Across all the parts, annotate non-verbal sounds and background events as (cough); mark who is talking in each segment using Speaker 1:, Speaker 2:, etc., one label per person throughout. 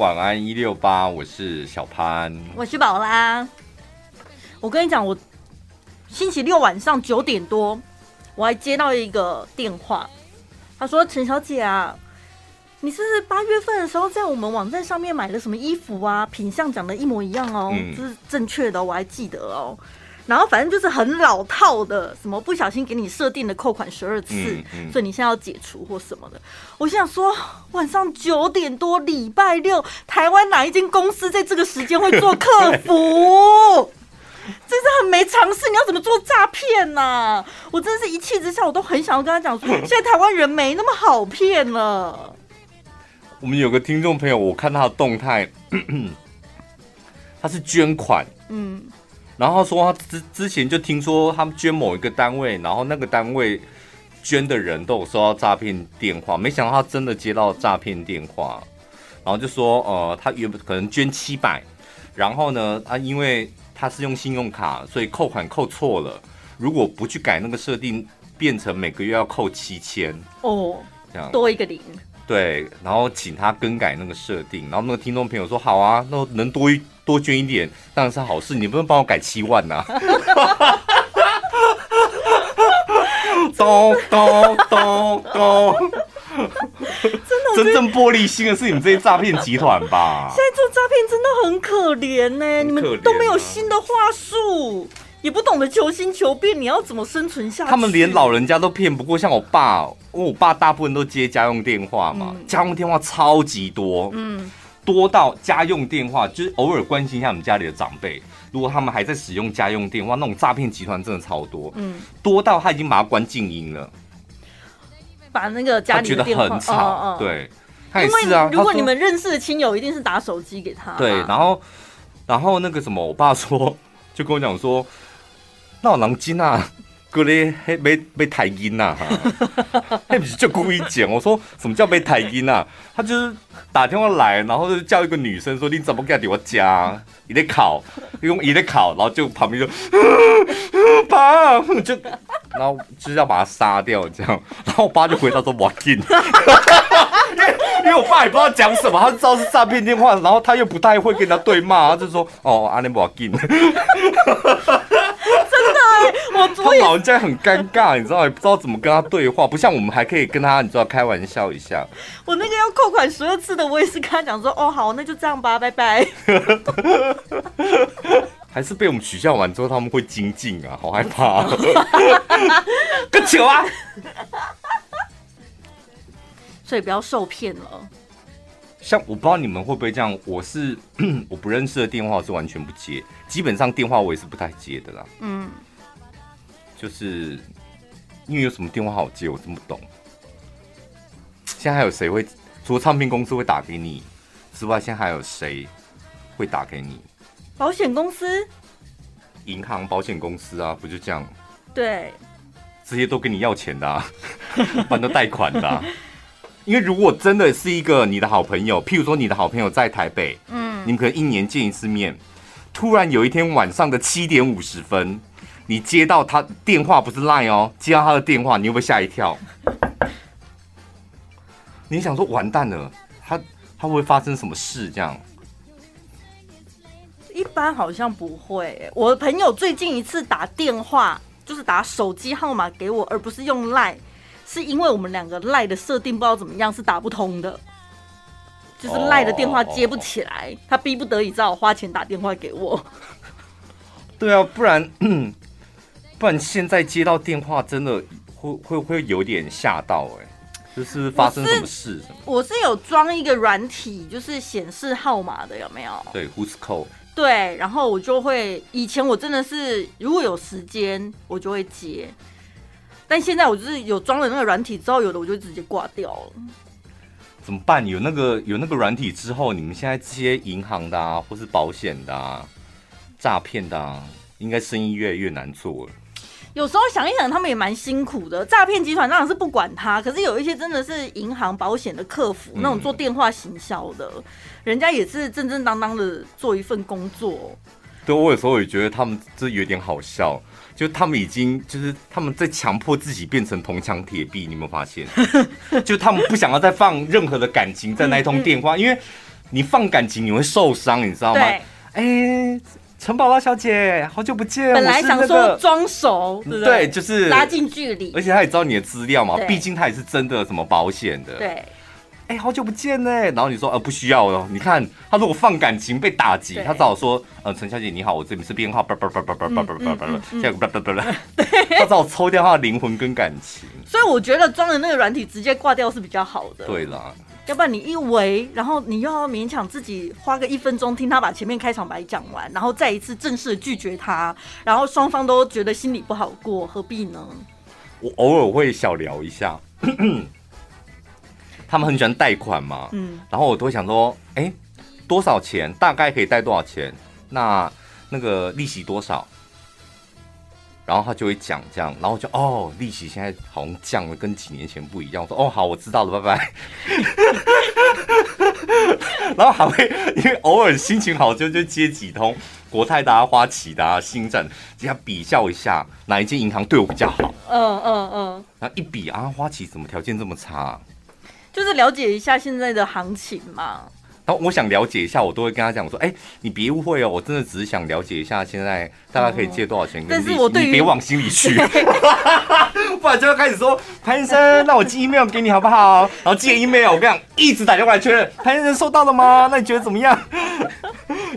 Speaker 1: 晚安一六八，我是小潘，
Speaker 2: 我是宝拉。我跟你讲，我星期六晚上九点多，我还接到一个电话，他说：“陈小姐啊，你是八月份的时候在我们网站上面买了什么衣服啊？品相长得一模一样哦，这、嗯、是正确的，我还记得哦。”然后反正就是很老套的，什么不小心给你设定的扣款十二次，嗯嗯、所以你现在要解除或什么的。我想说，晚上九点多，礼拜六，台湾哪一间公司在这个时间会做客服？(laughs) 真是很没常识！你要怎么做诈骗呢？我真的是一气之下，我都很想要跟他讲说，现在台湾人没那么好骗了。
Speaker 1: 我们有个听众朋友，我看他的动态，(clears throat) 他是捐款，嗯。然后说他之之前就听说他们捐某一个单位，然后那个单位捐的人都有收到诈骗电话，没想到他真的接到诈骗电话，然后就说呃他原本可能捐七百，然后呢他因为他是用信用卡，所以扣款扣错了，如果不去改那个设定，变成每个月要扣七千
Speaker 2: 哦，这样。多一个零。
Speaker 1: 对，然后请他更改那个设定，然后那个听众朋友说好啊，那能多一多捐一点当然是好事，你不能帮我改七万呐、(laughs) 啊？咚咚咚咚！真的，真正玻璃心的是你们这些诈骗集团吧？
Speaker 2: 现在做诈骗真的很可怜呢、欸，你们都没有新的话术。也不懂得求新求变，你要怎么生存下去？
Speaker 1: 他们连老人家都骗不过，像我爸，因为我爸大部分都接家用电话嘛，嗯、家用电话超级多，嗯，多到家用电话就是偶尔关心一下我们家里的长辈，如果他们还在使用家用电话，那种诈骗集团真的超多，嗯，多到他已经把它关静音了，
Speaker 2: 把那个家里的电话
Speaker 1: 他觉得很吵，哦哦对，他也是啊。
Speaker 2: 如果你们认识的亲友，一定是打手机给他，
Speaker 1: 对，然后然后那个什么，我爸说 (laughs) 就跟我讲说。那我狼金啊，哥咧，还，没被抬音呐，哈，嘿，不是就故意讲。我说什么叫被抬音啊？他就是打电话来，然后就叫一个女生说：“你怎么敢给我家？你在考，用你在考。”然后就旁边就，(laughs) 爸，就然后就是要把他杀掉这样。然后我爸就回答说：“我进。(laughs) ”因为我爸也不知道讲什么，他就知道是诈骗电话，然后他又不太会跟他对骂，他就说：“哦，阿尼我进。” (laughs)
Speaker 2: 我 (laughs)
Speaker 1: 他老人家很尴尬，你知道，也不知道怎么跟他对话，不像我们还可以跟他，你知道，开玩笑一下。(laughs)
Speaker 2: 我那个要扣款十二次的，我也是跟他讲说，哦，好，那就这样吧，拜拜。(laughs)
Speaker 1: 还是被我们取笑完之后，他们会精进啊，好害怕。个球啊！
Speaker 2: 所以不要受骗了。
Speaker 1: 像我不知道你们会不会这样，我是 (clears throat) 我不认识的电话我是完全不接，基本上电话我也是不太接的啦。嗯，就是因为有什么电话好接，我真不懂。现在还有谁会除了唱片公司会打给你之外，现在还有谁会打给你？
Speaker 2: 保险公司、
Speaker 1: 银行、保险公司啊，不就这样？
Speaker 2: 对，
Speaker 1: 这些都跟你要钱的啊，(laughs) 办的贷款的啊。因为如果真的是一个你的好朋友，譬如说你的好朋友在台北，嗯，你们可能一年见一次面，突然有一天晚上的七点五十分，你接到他电话，不是 Line 哦，接到他的电话，你会不会吓一跳？(laughs) 你想说完蛋了，他他会发生什么事？这样？
Speaker 2: 一般好像不会。我的朋友最近一次打电话，就是打手机号码给我，而不是用 Line。是因为我们两个赖的设定不知道怎么样，是打不通的，就是赖的电话接不起来，他逼不得已只好花钱打电话给我。(laughs)
Speaker 1: 对啊，不然 (coughs) 不然现在接到电话真的会会会有点吓到哎，就是发生什么事什么？
Speaker 2: 我是有装一个软体，就是显示号码的，有没有？
Speaker 1: 对，Who's call？
Speaker 2: 对，然后我就会，以前我真的是如果有时间我就会接。但现在我就是有装了那个软体之后，有的我就直接挂掉了。
Speaker 1: 怎么办？有那个有那个软体之后，你们现在这些银行的啊，或是保险的啊，诈骗的啊，应该生意越来越难做了。
Speaker 2: 有时候想一想，他们也蛮辛苦的。诈骗集团当然是不管他，可是有一些真的是银行、保险的客服，那种做电话行销的，嗯、人家也是正正当当的做一份工作。
Speaker 1: 对，我有时候也觉得他们这有点好笑。就他们已经就是他们在强迫自己变成铜墙铁壁，你有没有发现？(laughs) 就他们不想要再放任何的感情在那一通电话，因为你放感情你会受伤，你知道吗？哎
Speaker 2: 对，
Speaker 1: 陈宝拉小姐，好久不见。
Speaker 2: 本来想说装熟，对不对？
Speaker 1: 对，就是
Speaker 2: 拉近距离。
Speaker 1: 而且他也知道你的资料嘛，毕竟他也是真的什么保险的。
Speaker 2: 对。
Speaker 1: 哎，好久不见呢。然后你说，呃，不需要了。你看他如果放感情被打击，他只好说，呃，陈小姐你好，我这里是编号，叭叭叭叭叭叭叭叭叭，现在叭叭叭叭，(laughs) 他只好抽掉他的灵魂跟感情。
Speaker 2: 所以我觉得装的那个软体直接挂掉是比较好的。
Speaker 1: 对啦，
Speaker 2: 要不然你一围，然后你又要勉强自己花个一分钟听他把前面开场白讲完，然后再一次正式的拒绝他，然后双方都觉得心里不好过，何必呢？
Speaker 1: 我偶尔会小聊一下。(clears throat) 他们很喜欢贷款嘛，嗯，然后我都会想说，哎、欸，多少钱？大概可以贷多少钱？那那个利息多少？然后他就会讲这样，然后我就哦，利息现在好像降了，跟几年前不一样。我说哦，好，我知道了，拜拜。(laughs) 然后还会因为偶尔心情好就就接几通国泰的、啊、花旗的、啊、新展，这样比较一下哪一间银行对我比较好。嗯嗯嗯。然后一比啊，花旗怎么条件这么差、啊？
Speaker 2: 就是了解一下现在的行情嘛。
Speaker 1: 然后我想了解一下，我都会跟他讲，我说：“哎、欸，你别误会哦，我真的只是想了解一下现在大概可以借多少钱。嗯”但是我对你别往心里去，对 (laughs) 不然就要开始说潘先生，那我寄 email 给你好不好？然后寄 email，我跟你讲，一直打电话来确认潘先生收到了吗？(laughs) 那你觉得怎么样？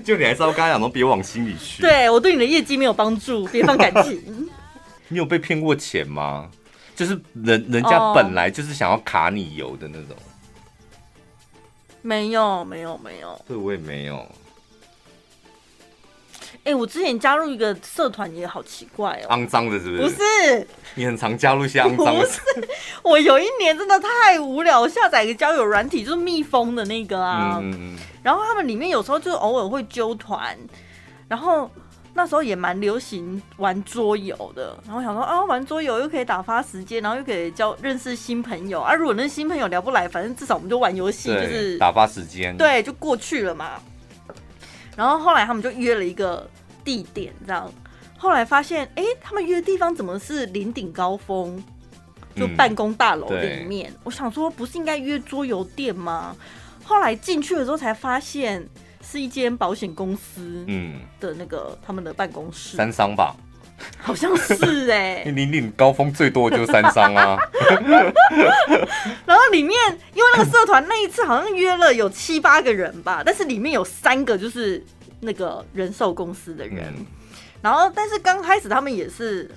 Speaker 1: 就你还是要跟他讲说别往心里去。
Speaker 2: 对我对你的业绩没有帮助，别放感情。(laughs)
Speaker 1: 你有被骗过钱吗？就是人人家本来就是想要卡你油的那种，
Speaker 2: 没有没有没有，
Speaker 1: 对，我也没有。
Speaker 2: 哎、欸，我之前加入一个社团也好奇怪哦，
Speaker 1: 肮脏的，是不是？
Speaker 2: 不是，
Speaker 1: 你很常加入一些肮脏的。
Speaker 2: 不是，我有一年真的太无聊，我下载一个交友软体，就是蜜蜂的那个啊。嗯嗯。然后他们里面有时候就偶尔会揪团，然后。那时候也蛮流行玩桌游的，然后想说啊，玩桌游又可以打发时间，然后又可以交认识新朋友啊。如果那新朋友聊不来，反正至少我们就玩游戏，就是
Speaker 1: 打发时间，
Speaker 2: 对，就过去了嘛。然后后来他们就约了一个地点，这样。后来发现，哎、欸，他们约的地方怎么是林顶高峰？就办公大楼里面。嗯、我想说，不是应该约桌游店吗？后来进去的时候才发现。是一间保险公司，嗯，的那个他们的办公室，
Speaker 1: 三商吧，
Speaker 2: 好像是哎、欸，(laughs)
Speaker 1: 林林高峰最多的就是三商啊。(laughs)
Speaker 2: 然后里面因为那个社团那一次好像约了有七八个人吧，但是里面有三个就是那个人寿公司的人，嗯、然后但是刚开始他们也是，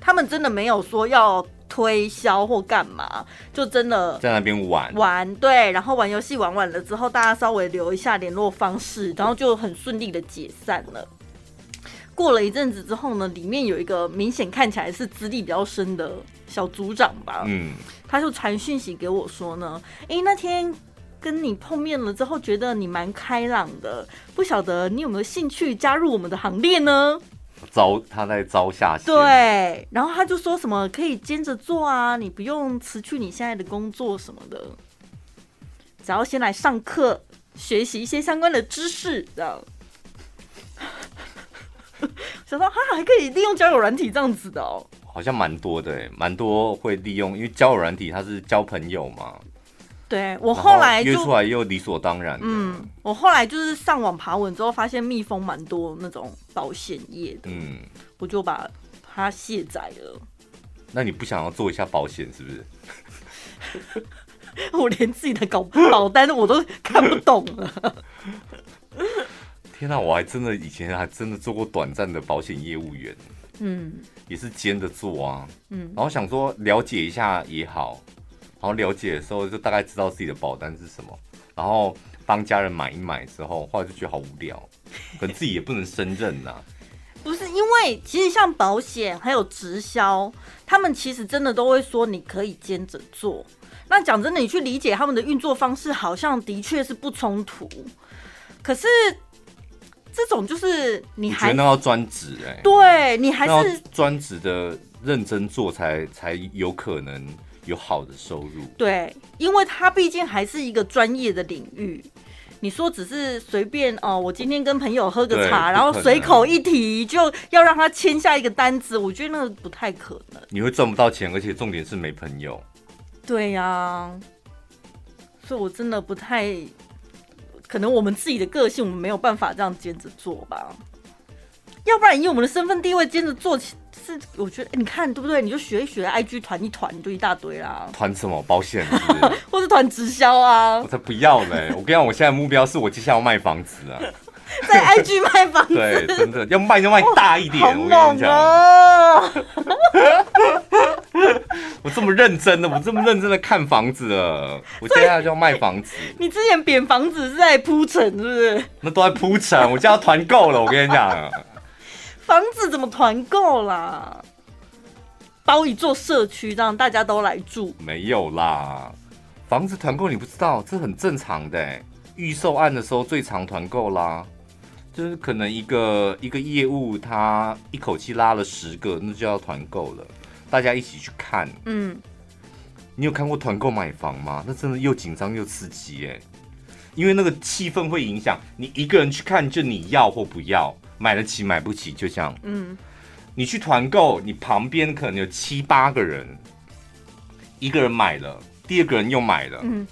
Speaker 2: 他们真的没有说要。推销或干嘛，就真的
Speaker 1: 在那边玩
Speaker 2: 玩，对，然后玩游戏玩完了之后，大家稍微留一下联络方式，然后就很顺利的解散了。过了一阵子之后呢，里面有一个明显看起来是资历比较深的小组长吧，嗯，他就传讯息给我说呢，诶，那天跟你碰面了之后，觉得你蛮开朗的，不晓得你有没有兴趣加入我们的行列呢？
Speaker 1: 招他在招下线，
Speaker 2: 对，然后他就说什么可以兼着做啊，你不用辞去你现在的工作什么的，只要先来上课学习一些相关的知识，这样。(laughs) 想到哈还可以利用交友软体这样子的哦，
Speaker 1: 好像蛮多的，蛮多会利用，因为交友软体它是交朋友嘛。
Speaker 2: 对，我后来
Speaker 1: 约出来又理所当然。
Speaker 2: 嗯，我后来就是上网爬文之后，发现蜜蜂蛮多那种保险业的。嗯，我就把它卸载了。
Speaker 1: 那你不想要做一下保险是不是？(laughs)
Speaker 2: 我连自己的搞保单我都看不懂了。(laughs)
Speaker 1: 天哪，我还真的以前还真的做过短暂的保险业务员。嗯，也是兼着做啊。嗯，然后想说了解一下也好。然后了解的时候，就大概知道自己的保单是什么，然后帮家人买一买之后，后来就觉得好无聊，(laughs) 可能自己也不能胜任呐。
Speaker 2: 不是因为其实像保险还有直销，他们其实真的都会说你可以兼着做。那讲真的，你去理解他们的运作方式，好像的确是不冲突。可是这种就是你还
Speaker 1: 你那要专职哎，
Speaker 2: 对你还是
Speaker 1: 专职的认真做才才有可能。有好的收入，
Speaker 2: 对，因为他毕竟还是一个专业的领域。你说只是随便哦，我今天跟朋友喝个茶，然后随口一提就要让他签下一个单子，我觉得那个不太可能。
Speaker 1: 你会赚不到钱，而且重点是没朋友。
Speaker 2: 对呀、啊，所以我真的不太可能我们自己的个性，我们没有办法这样兼着做吧。要不然以我们的身份地位兼着做，是我觉得、欸、你看对不对？你就学一学，IG 团一团就一大堆啦。
Speaker 1: 团什么保险？(laughs)
Speaker 2: 或是团直销啊？
Speaker 1: 我才不要嘞！我跟你讲，我现在目标是我接下来要卖房子啊。(laughs)
Speaker 2: 在 IG 卖房子，
Speaker 1: 对，真的要卖就卖大一点。(laughs)
Speaker 2: 好猛啊！
Speaker 1: 我这么认真的，我这么认真的看房子了，我接下来就要卖房子。
Speaker 2: 你之前扁房子是在铺陈，是不是？
Speaker 1: 那都在铺陈，我就要团购了。我跟你讲，
Speaker 2: 房子怎么团购啦？包一座社区，让大家都来住。
Speaker 1: 没有啦，房子团购你不知道，这很正常的。预售案的时候最常团购啦。就是可能一个一个业务，他一口气拉了十个，那就要团购了。大家一起去看，嗯，你有看过团购买房吗？那真的又紧张又刺激哎，因为那个气氛会影响你一个人去看，就你要或不要，买得起买不起，就这样。嗯，你去团购，你旁边可能有七八个人，一个人买了，第二个人又买了，嗯。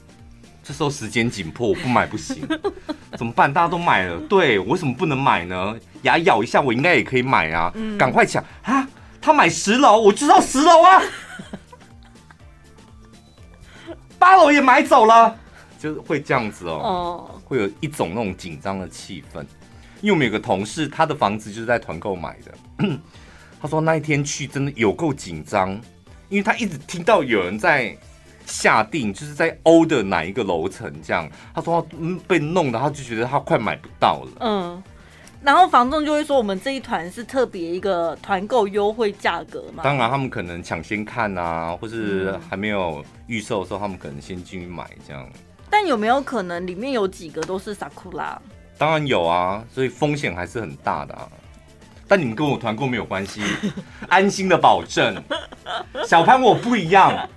Speaker 1: 这时候时间紧迫，我不买不行，(laughs) 怎么办？大家都买了，对，我为什么不能买呢？牙咬一下，我应该也可以买啊！嗯、赶快抢啊！他买十楼，我知道十楼啊，(laughs) 八楼也买走了，就是会这样子哦。哦，会有一种那种紧张的气氛，因为我们有个同事，他的房子就是在团购买的，(clears throat) 他说那一天去真的有够紧张，因为他一直听到有人在。下定就是在欧的哪一个楼层这样，他说他嗯被弄的，他就觉得他快买不到了。嗯，
Speaker 2: 然后房东就会说我们这一团是特别一个团购优惠价格嘛。
Speaker 1: 当然他们可能抢先看啊，或是还没有预售的时候，他们可能先进去买这样。
Speaker 2: 但有没有可能里面有几个都是 Sakura？
Speaker 1: 当然有啊，所以风险还是很大的啊。但你们跟我团购没有关系，(laughs) 安心的保证。小潘我不一样。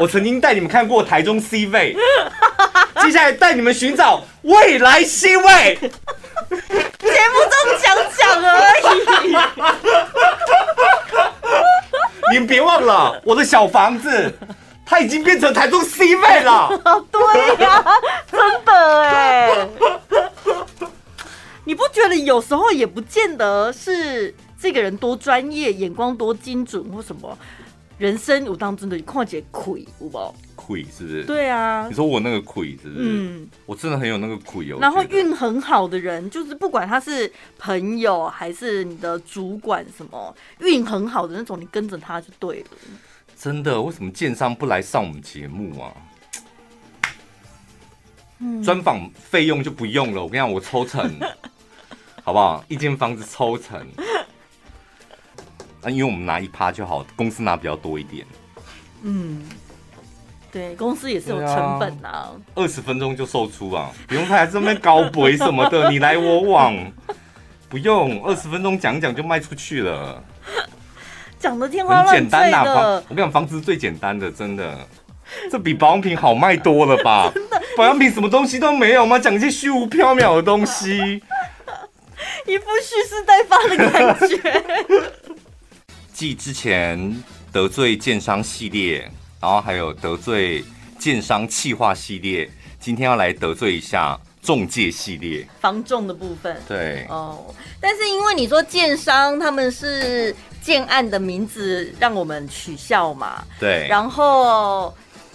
Speaker 1: 我曾经带你们看过台中 C 位，接下来带你们寻找未来 C 位。
Speaker 2: 节目中讲讲而已。(laughs)
Speaker 1: 你们别忘了，我的小房子，它已经变成台中 C 位了。(laughs)
Speaker 2: 对呀、啊，真的哎。你不觉得有时候也不见得是这个人多专业、眼光多精准或什么？人生有当中的况且亏，有无？
Speaker 1: 亏是不是？
Speaker 2: 对啊，
Speaker 1: 你说我那个亏是不是？嗯，我真的很有那个亏哦。
Speaker 2: 然后运很好的人，就是不管他是朋友还是你的主管，什么运很好的那种，你跟着他就对了。
Speaker 1: 真的？为什么建商不来上我们节目啊？嗯，专访费用就不用了。我跟你讲，我抽成，(laughs) 好不好？一间房子抽成。因为我们拿一趴就好，公司拿比较多一点。
Speaker 2: 嗯，对，公司也是有成本啊。
Speaker 1: 二十分钟就售出啊，不用太这边高博什么的，你来我往，不用二十分钟讲讲就卖出去了。
Speaker 2: 讲的天花乱坠的，很简单
Speaker 1: 的。我跟你讲，房子是最简单的，真的，这比保养品好卖多了吧？(laughs) 真的，保养品什么东西都没有吗？讲一些虚无缥缈的东西，
Speaker 2: 一副蓄势待发的感觉。(laughs)
Speaker 1: 继之前得罪建商系列，然后还有得罪建商气化系列，今天要来得罪一下中介系列，
Speaker 2: 房仲的部分。
Speaker 1: 对
Speaker 2: 哦，但是因为你说建商他们是建案的名字，让我们取笑嘛。
Speaker 1: 对，
Speaker 2: 然后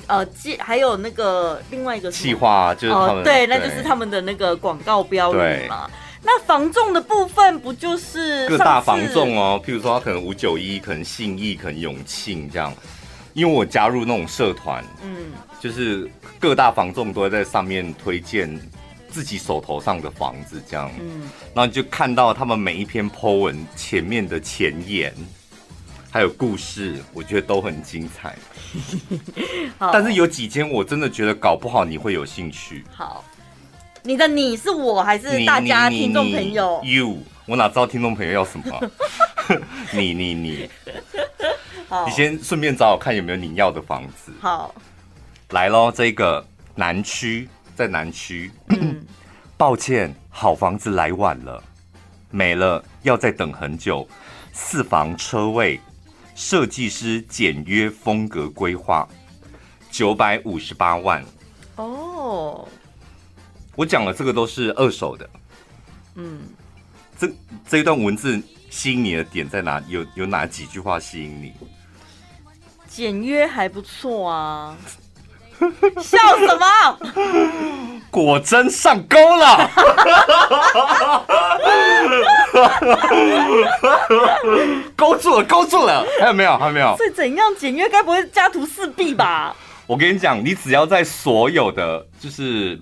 Speaker 2: 呃，建还有那个另外一个
Speaker 1: 计划就是他们、
Speaker 2: 哦，对，那就是他们的那个广告标语嘛。那房仲的部分不就是
Speaker 1: 各大房仲哦？譬如说，他可能五九一，可能信义，可能永庆这样。因为我加入那种社团，嗯，就是各大房仲都会在上面推荐自己手头上的房子这样，嗯，然后你就看到他们每一篇 po 文前面的前言，还有故事，我觉得都很精彩。(laughs) 但是有几间我真的觉得搞不好你会有兴趣。
Speaker 2: 好。你的你是我还是大家听众朋友
Speaker 1: ？You，我哪知道听众朋友要什么？(laughs) (laughs) 你你你，好你先顺便找我看有没有你要的房子。
Speaker 2: 好，
Speaker 1: 来喽，这个南区在南区。嗯，抱歉，好房子来晚了，没了，要再等很久。四房车位，设计师简约风格规划，九百五十八万。
Speaker 2: 哦。
Speaker 1: 我讲了这个都是二手的。
Speaker 2: 嗯，
Speaker 1: 这这一段文字吸引你的点在哪？有有哪几句话吸引你？
Speaker 2: 简约还不错啊。笑什么？
Speaker 1: 果真上钩了！勾住了，勾住了！还有没有？还有没有？
Speaker 2: 所以怎样简约？该不会家徒四壁吧？
Speaker 1: 我跟你讲，你只要在所有的就是，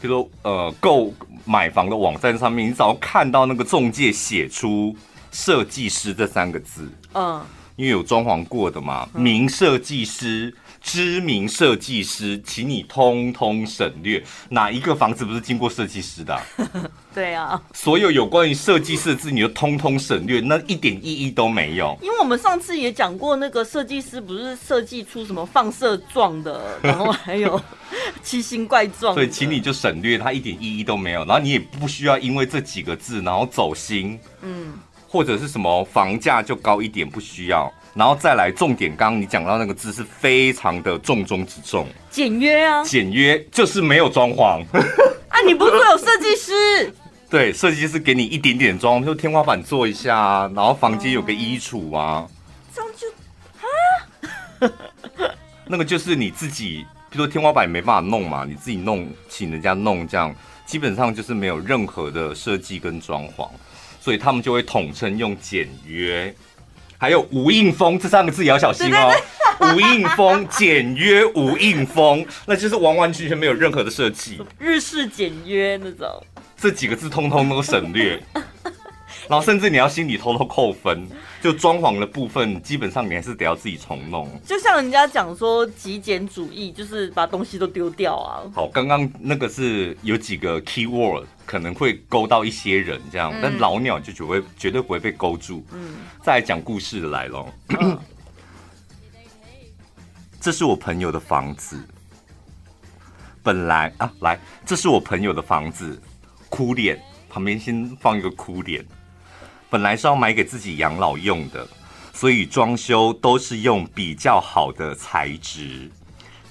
Speaker 1: 比如说呃购买房的网站上面，你只要看到那个中介写出“设计师”这三个字，嗯，因为有装潢过的嘛，名设计师。知名设计师，请你通通省略。哪一个房子不是经过设计师的啊？(laughs)
Speaker 2: 对啊，
Speaker 1: 所有有关于设计师的字，你就通通省略，那一点意义都没有。
Speaker 2: 因为我们上次也讲过，那个设计师不是设计出什么放射状的，然后还有 (laughs) 奇形怪状，
Speaker 1: 所以请你就省略，它一点意义都没有。然后你也不需要因为这几个字，然后走心，嗯，或者是什么房价就高一点，不需要。然后再来重点，刚刚你讲到那个字是非常的重中之重，
Speaker 2: 简约啊，
Speaker 1: 简约就是没有装潢。(laughs)
Speaker 2: 啊，你不是说有设计师？(laughs)
Speaker 1: 对，设计师给你一点点装，就天花板做一下啊，然后房间有个衣橱啊，
Speaker 2: 这样就啊，(laughs)
Speaker 1: 那个就是你自己，比如说天花板没办法弄嘛，你自己弄，请人家弄，这样基本上就是没有任何的设计跟装潢，所以他们就会统称用简约。还有无印风这三个字也要小心哦。(laughs) 无印风简约无印风，那就是完完全全没有任何的设计，
Speaker 2: 日式简约那种。
Speaker 1: 这几个字通通都省略，然后甚至你要心里偷偷扣分。就装潢的部分，基本上你还是得要自己重弄。
Speaker 2: 就像人家讲说极简主义，就是把东西都丢掉啊。
Speaker 1: 好，刚刚那个是有几个 key word 可能会勾到一些人这样，嗯、但老鸟就绝会绝对不会被勾住。嗯，再来讲故事的来喽。嗯、(coughs) 这是我朋友的房子，本来啊，来，这是我朋友的房子，哭脸旁边先放一个哭脸。本来是要买给自己养老用的，所以装修都是用比较好的材质，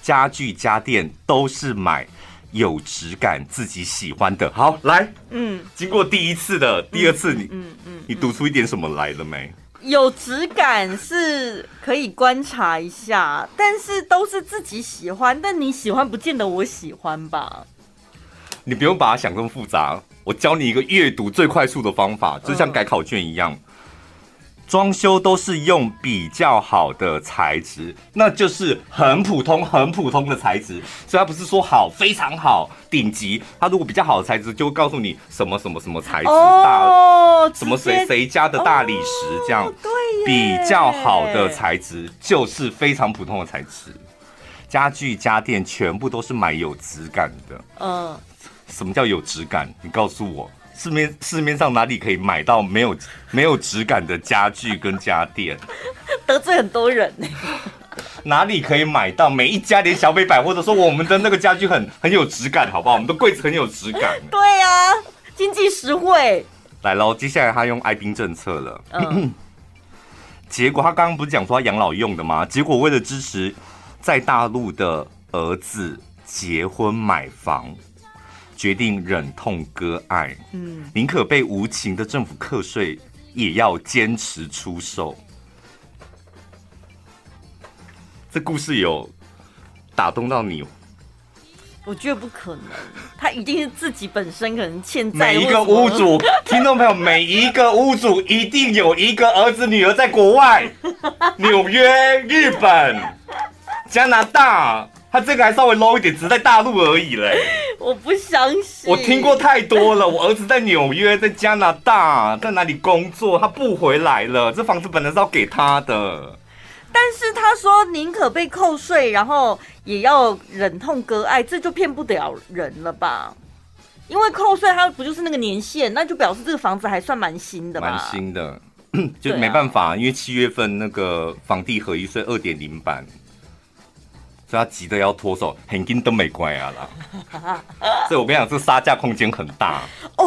Speaker 1: 家具家电都是买有质感、自己喜欢的。好，来，嗯，经过第一次的，第二次你，嗯嗯，嗯嗯你读出一点什么来了没？
Speaker 2: 有质感是可以观察一下，但是都是自己喜欢，但你喜欢不见得我喜欢吧？
Speaker 1: 你不用把它想这么复杂。我教你一个阅读最快速的方法，就像改考卷一样。装修都是用比较好的材质，那就是很普通、很普通的材质。所以它不是说好、非常好、顶级。它如果比较好的材质，就会告诉你什么什么什么材质大，什么谁谁家的大理石这样。对，比较好的材质就是非常普通的材质。家具家电全部都是买有质感的。嗯。什么叫有质感？你告诉我，市面市面上哪里可以买到没有没有质感的家具跟家电？(laughs)
Speaker 2: 得罪很多人呢。
Speaker 1: 哪里可以买到？每一家连小北百货都说我们的那个家具很很有质感，好不好？我们的柜子很有质感。
Speaker 2: 对呀、啊，经济实惠。
Speaker 1: 来喽，接下来他用爱兵政策了。嗯。(coughs) 结果他刚刚不是讲说他养老用的吗？结果为了支持在大陆的儿子结婚买房。决定忍痛割爱，嗯，宁可被无情的政府课税，也要坚持出售。这故事有打动到你？
Speaker 2: 我觉得不可能，他一定是自己本身可能欠债。
Speaker 1: 每一个屋主，听众朋友，每一个屋主一定有一个儿子女儿在国外，(laughs) 纽约、日本、加拿大，他这个还稍微 low 一点，只在大陆而已嘞。(laughs)
Speaker 2: 我不相信，
Speaker 1: 我听过太多了。我儿子在纽约，在加拿大，在哪里工作？他不回来了。这房子本来是要给他的，
Speaker 2: 但是他说宁可被扣税，然后也要忍痛割爱，这就骗不了人了吧？因为扣税，他不就是那个年限，那就表示这个房子还算蛮新的嘛？
Speaker 1: 蛮新的，(coughs) 就没办法，啊、因为七月份那个房地合一税二点零版。所以他急得要脱手，现金都没关啊啦。(laughs) 所以我跟你讲，这杀价空间很大
Speaker 2: 哦。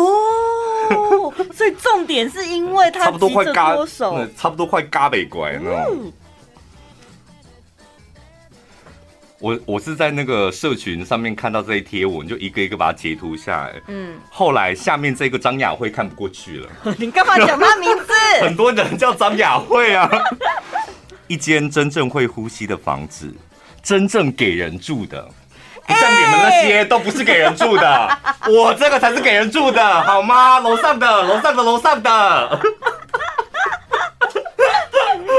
Speaker 2: 所以重点是因为他急着脱手，
Speaker 1: 差不多快嘎没关了。我我是在那个社群上面看到这一贴文，就一个一个把它截图下来。
Speaker 2: 嗯，
Speaker 1: 后来下面这个张雅慧看不过去了，(laughs)
Speaker 2: 你干嘛讲他名字？(laughs)
Speaker 1: 很多人叫张雅慧啊。一间真正会呼吸的房子，真正给人住的，不像你们那些都不是给人住的，欸、我这个才是给人住的，好吗？楼上的，楼上的，楼上的。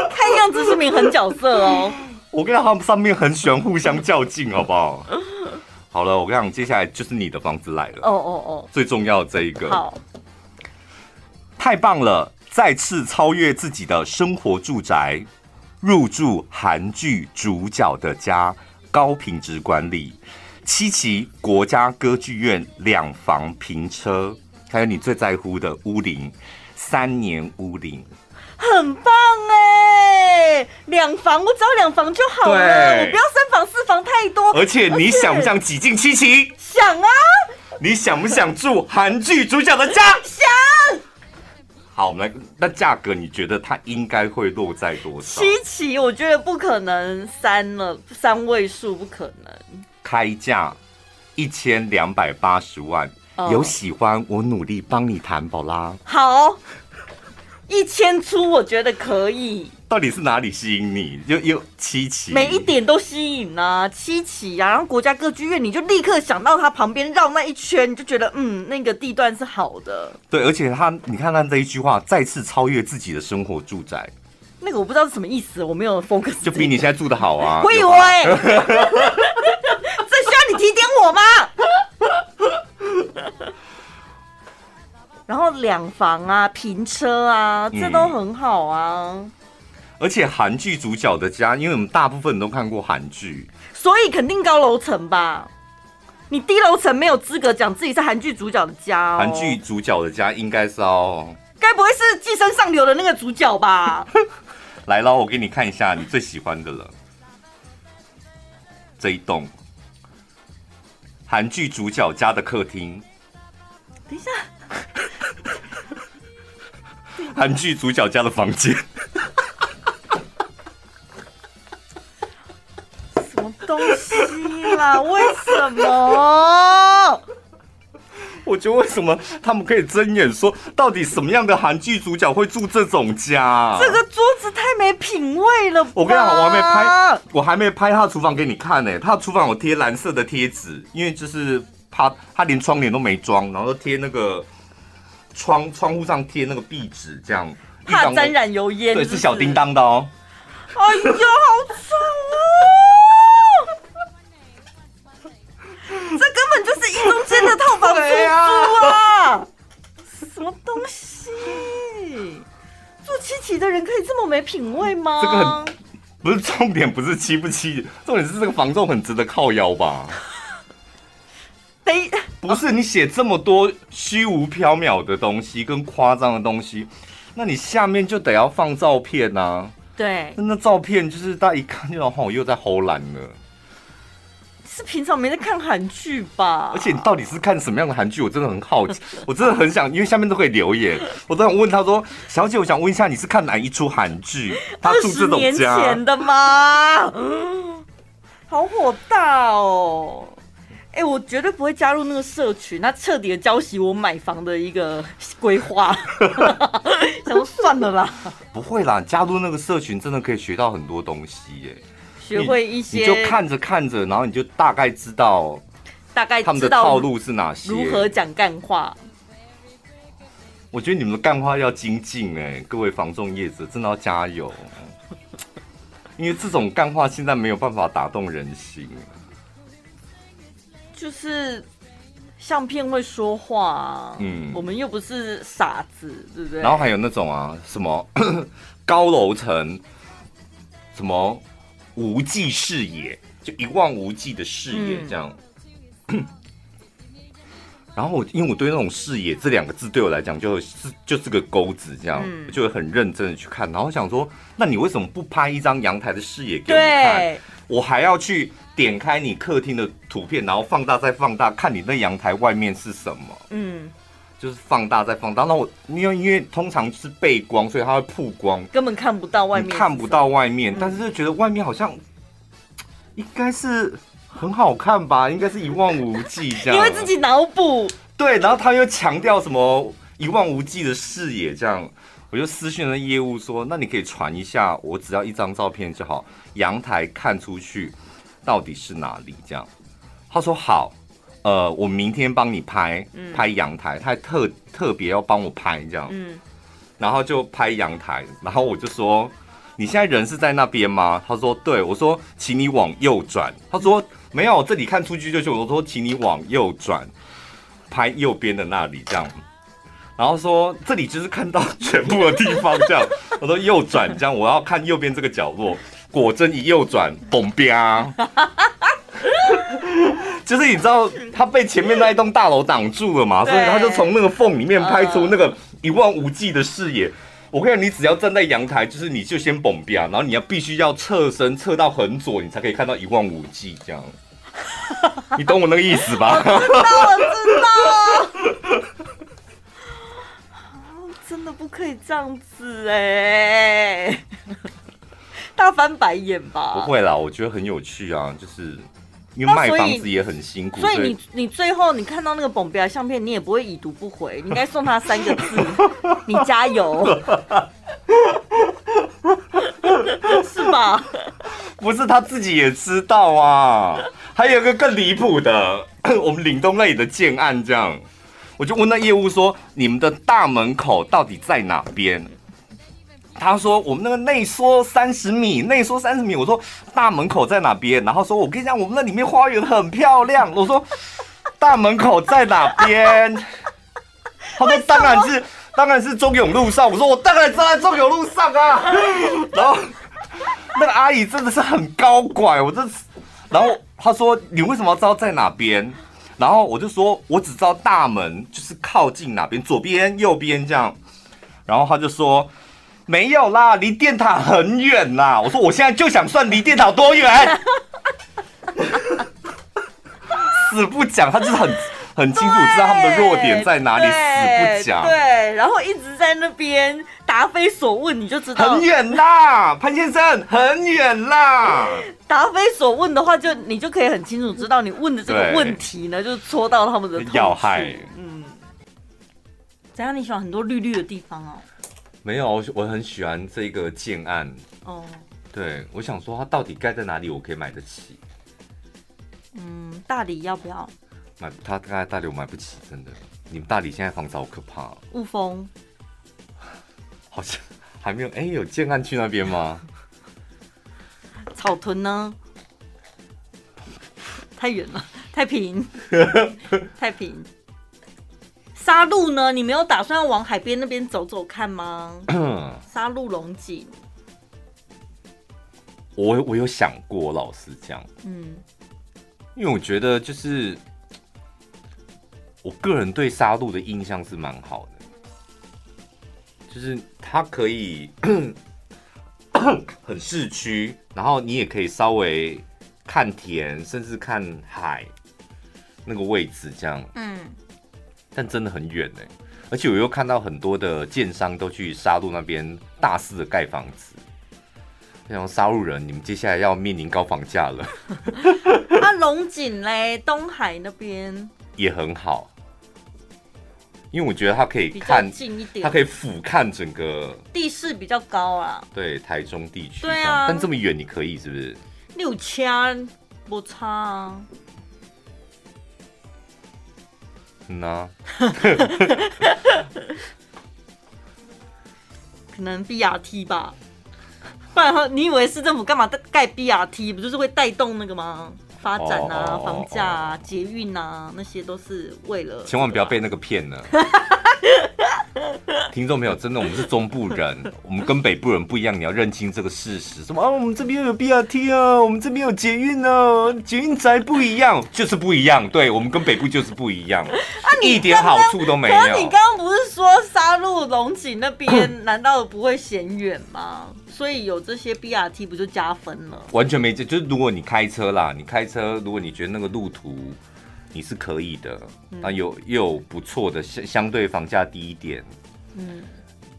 Speaker 2: 看样子是名狠角色哦。
Speaker 1: 我跟他们上面很喜欢互相较劲，好不好？好了，我跟你讲，接下来就是你的房子来了。哦哦哦，最重要的这一个，
Speaker 2: 好，
Speaker 1: 太棒了！再次超越自己的生活住宅，入住韩剧主角的家，高品质管理，七期国家歌剧院两房平车，还有你最在乎的屋龄，三年屋龄。
Speaker 2: 很棒哎，两房我只要两房就好了，我不要三房四房太多。
Speaker 1: 而且你想不想挤进七期？
Speaker 2: 想啊！
Speaker 1: 你想不想住韩剧主角的家？
Speaker 2: 想。
Speaker 1: 好，我们来，那价格你觉得它应该会落在多少？
Speaker 2: 七期我觉得不可能三了，三位数不可能。
Speaker 1: 开价一千两百八十万，哦，有喜欢我努力帮你谈，宝拉。
Speaker 2: 好。一千出，我觉得可以。
Speaker 1: 到底是哪里吸引你？又又七期，
Speaker 2: 每一点都吸引啊！七期啊，然后国家歌剧院，你就立刻想到它旁边绕那一圈，你就觉得嗯，那个地段是好的。对，
Speaker 1: 而且他，你看他这一句话，再次超越自己的生活住宅。
Speaker 2: 那个我不知道是什么意思，我没有 focus。
Speaker 1: 就比你现在住的好啊！
Speaker 2: 我以为，这需要你提点我吗？然后两房啊，平车啊，这都很好啊。嗯、
Speaker 1: 而且韩剧主角的家，因为我们大部分人都看过韩剧，
Speaker 2: 所以肯定高楼层吧？你低楼层没有资格讲自己是韩剧主角的家哦。
Speaker 1: 韩剧主角的家应该是哦，
Speaker 2: 该不会是寄生上流的那个主角吧？(laughs)
Speaker 1: 来了，我给你看一下你最喜欢的了，这一栋韩剧主角家的客厅。
Speaker 2: 等一下。(laughs)
Speaker 1: 韩剧主角家的房
Speaker 2: 间，东西啦？为什么？(laughs)
Speaker 1: 我觉得为什么他们可以睁眼说，到底什么样的韩剧主角会住这种家？
Speaker 2: 这个桌子太没品味了吧！
Speaker 1: 我跟你讲，我还没拍，我还没拍他的厨房给你看呢、欸。他的厨房我贴蓝色的贴纸，因为就是怕他连窗帘都没装，然后贴那个。窗窗户上贴那个壁纸，这样
Speaker 2: 怕沾染油烟。
Speaker 1: 对，是小叮当的哦。
Speaker 2: 哎呀，好臭哦！中间的套房出租啊！什么东西？做七期的人可以这么没品味吗？
Speaker 1: 这个很不是重点，不是七不七，重点是这个房仲很值得靠腰吧？得不是你写这么多虚无缥缈的东西跟夸张的东西，那你下面就得要放照片呐、啊。
Speaker 2: 对，
Speaker 1: 那照片就是大家一看就哦，又在偷懒了。
Speaker 2: 是平常没在看韩剧吧？
Speaker 1: 而且你到底是看什么样的韩剧？我真的很好奇，(laughs) 我真的很想，因为下面都可以留言，我都想问他说：“小姐，我想问一下，你是看哪一出韩剧？他住这种家？”
Speaker 2: 年前的吗？好火大哦！哎、欸，我绝对不会加入那个社群，那彻底的浇熄我买房的一个规划。(laughs) 想说算了啦，
Speaker 1: 不会啦，加入那个社群真的可以学到很多东西耶，
Speaker 2: 学会一些，
Speaker 1: 你就看着看着，然后你就大概知道，
Speaker 2: 大概
Speaker 1: 他们的套路是哪些，
Speaker 2: 如何讲干话。
Speaker 1: 我觉得你们的干话要精进哎，各位防重业者真的要加油，(laughs) 因为这种干话现在没有办法打动人心。就是
Speaker 2: 相片会说话啊，嗯，我们又不是傻子，对不对？
Speaker 1: 然后还有那种啊，什么 (coughs) 高楼层，什么无际视野，就一望无际的视野这样。嗯、(coughs) 然后我因为我对那种视野这两个字对我来讲就是就是个钩子，这样，嗯、就会很认真的去看。然后想说，那你为什么不拍一张阳台的视野给我看？我还要去。点开你客厅的图片，然后放大再放大，看你那阳台外面是什么。嗯，就是放大再放大。那我因为因为通常是背光，所以它会曝光，
Speaker 2: 根本看不到外面，
Speaker 1: 看不到外面。嗯、但是就觉得外面好像应该是很好看吧？应该是一望无际这样。
Speaker 2: 因为自己脑补。
Speaker 1: 对，然后他又强调什么一望无际的视野这样，我就私讯了业务说，那你可以传一下，我只要一张照片就好，阳台看出去到底是哪里这样。他说好，呃，我明天帮你拍，拍阳台，他还特特别要帮我拍这样，嗯，然后就拍阳台，然后我就说，你现在人是在那边吗？他说对，我说请你往右转，他说没有，这里看出去就是。我说请你往右转，拍右边的那里这样，然后说这里就是看到全部的地方这样，我说右转这样，我要看右边这个角落，果真一右转，嘣吧。(laughs) 就是你知道他被前面那一栋大楼挡住了嘛，所以他就从那个缝里面拍出那个一望无际的视野。我跟你讲，你只要站在阳台，就是你就先蹦边，然后你要必须要侧身侧到很左，你才可以看到一望无际这样。(laughs) 你懂我那个意思吧？
Speaker 2: 我知道，我知道。(laughs) 真的不可以这样子哎，大翻白眼吧？
Speaker 1: 不会啦，我觉得很有趣啊，就是。因为卖房子也很辛苦，
Speaker 2: 所以，你你最后你看到那个蹦标相片，你也不会已读不回，你应该送他三个字：(laughs) 你加油，(laughs) 是吧？
Speaker 1: 不是他自己也知道啊。还有一个更离谱的，(coughs) 我们岭东那里的建案，这样，我就问那业务说：你们的大门口到底在哪边？他说：“我们那个内缩三十米，内缩三十米。”我说：“大门口在哪边？”然后说：“我跟你讲，我们那里面花园很漂亮。”我说：“大门口在哪边？”他说：“当然是，当然是中永路上。”我说：“我当然知道在中永路上啊。”然后那个阿姨真的是很高拐，我这，然后他说：“你为什么要知道在哪边？”然后我就说：“我只知道大门就是靠近哪边，左边、右边这样。”然后他就说。没有啦，离电塔很远啦。我说我现在就想算离电塔多远，(laughs) 死不讲，他就是很很清楚知道他们的弱点在哪里，死不讲。
Speaker 2: 对，然后一直在那边答非所问，你就知道
Speaker 1: 很远啦，潘先生很远啦。
Speaker 2: 答非所问的话，就你就可以很清楚知道你问的这个问题呢，就戳到他们的要害。嗯，怎样？你喜欢很多绿绿的地方哦。
Speaker 1: 没有，我我很喜欢这个建案哦。对，我想说它到底盖在哪里，我可以买得起。
Speaker 2: 嗯，大理要不要？
Speaker 1: 买它盖在大理我买不起，真的。你们大理现在房子好可怕。
Speaker 2: 雾峰
Speaker 1: 好像还没有，哎，有建案去那边吗？
Speaker 2: 草屯呢？太远了，太平，(laughs) 太平。沙鹿呢？你没有打算往海边那边走走看吗？(clears throat) 沙鹿龙井，
Speaker 1: 我我有想过，老实讲，嗯，因为我觉得就是我个人对沙鹿的印象是蛮好的，就是它可以 (clears throat) 很市区，然后你也可以稍微看田，甚至看海那个位置，这样，嗯。但真的很远呢，而且我又看到很多的建商都去沙鹿那边大肆的盖房子。那种沙鹿人，你们接下来要面临高房价了。(laughs)
Speaker 2: 啊，龙井嘞，东海那边
Speaker 1: 也很好，因为我觉得它可以看近一点，它可以俯瞰整个
Speaker 2: 地势比较高啊。
Speaker 1: 对，台中地区。
Speaker 2: 对啊，
Speaker 1: 但这么远你可以是不是？
Speaker 2: 六千不差啊。
Speaker 1: 嗯呐，(laughs)
Speaker 2: 可能 BRT 吧，不然你以为市政府干嘛盖 BRT？不就是会带动那个吗？发展啊，房价啊，捷运啊，那些都是为了。
Speaker 1: 千万不要被那个骗了。(laughs) 听众朋友，真的，我们是中部人，(laughs) 我们跟北部人不一样，你要认清这个事实。什么啊？我们这边有 BRT 啊，我们这边有捷运啊，捷运宅不一样，就是不一样。对，我们跟北部就是不一样，啊、一点好处都没有。
Speaker 2: 你刚刚不是说沙鹿龙井那边 (laughs) 难道不会嫌远吗？所以有这些 BRT 不就加分了？
Speaker 1: 完全没，就是如果你开车啦，你开车，如果你觉得那个路途。你是可以的，那有又有不错的相相对房价低一点，嗯，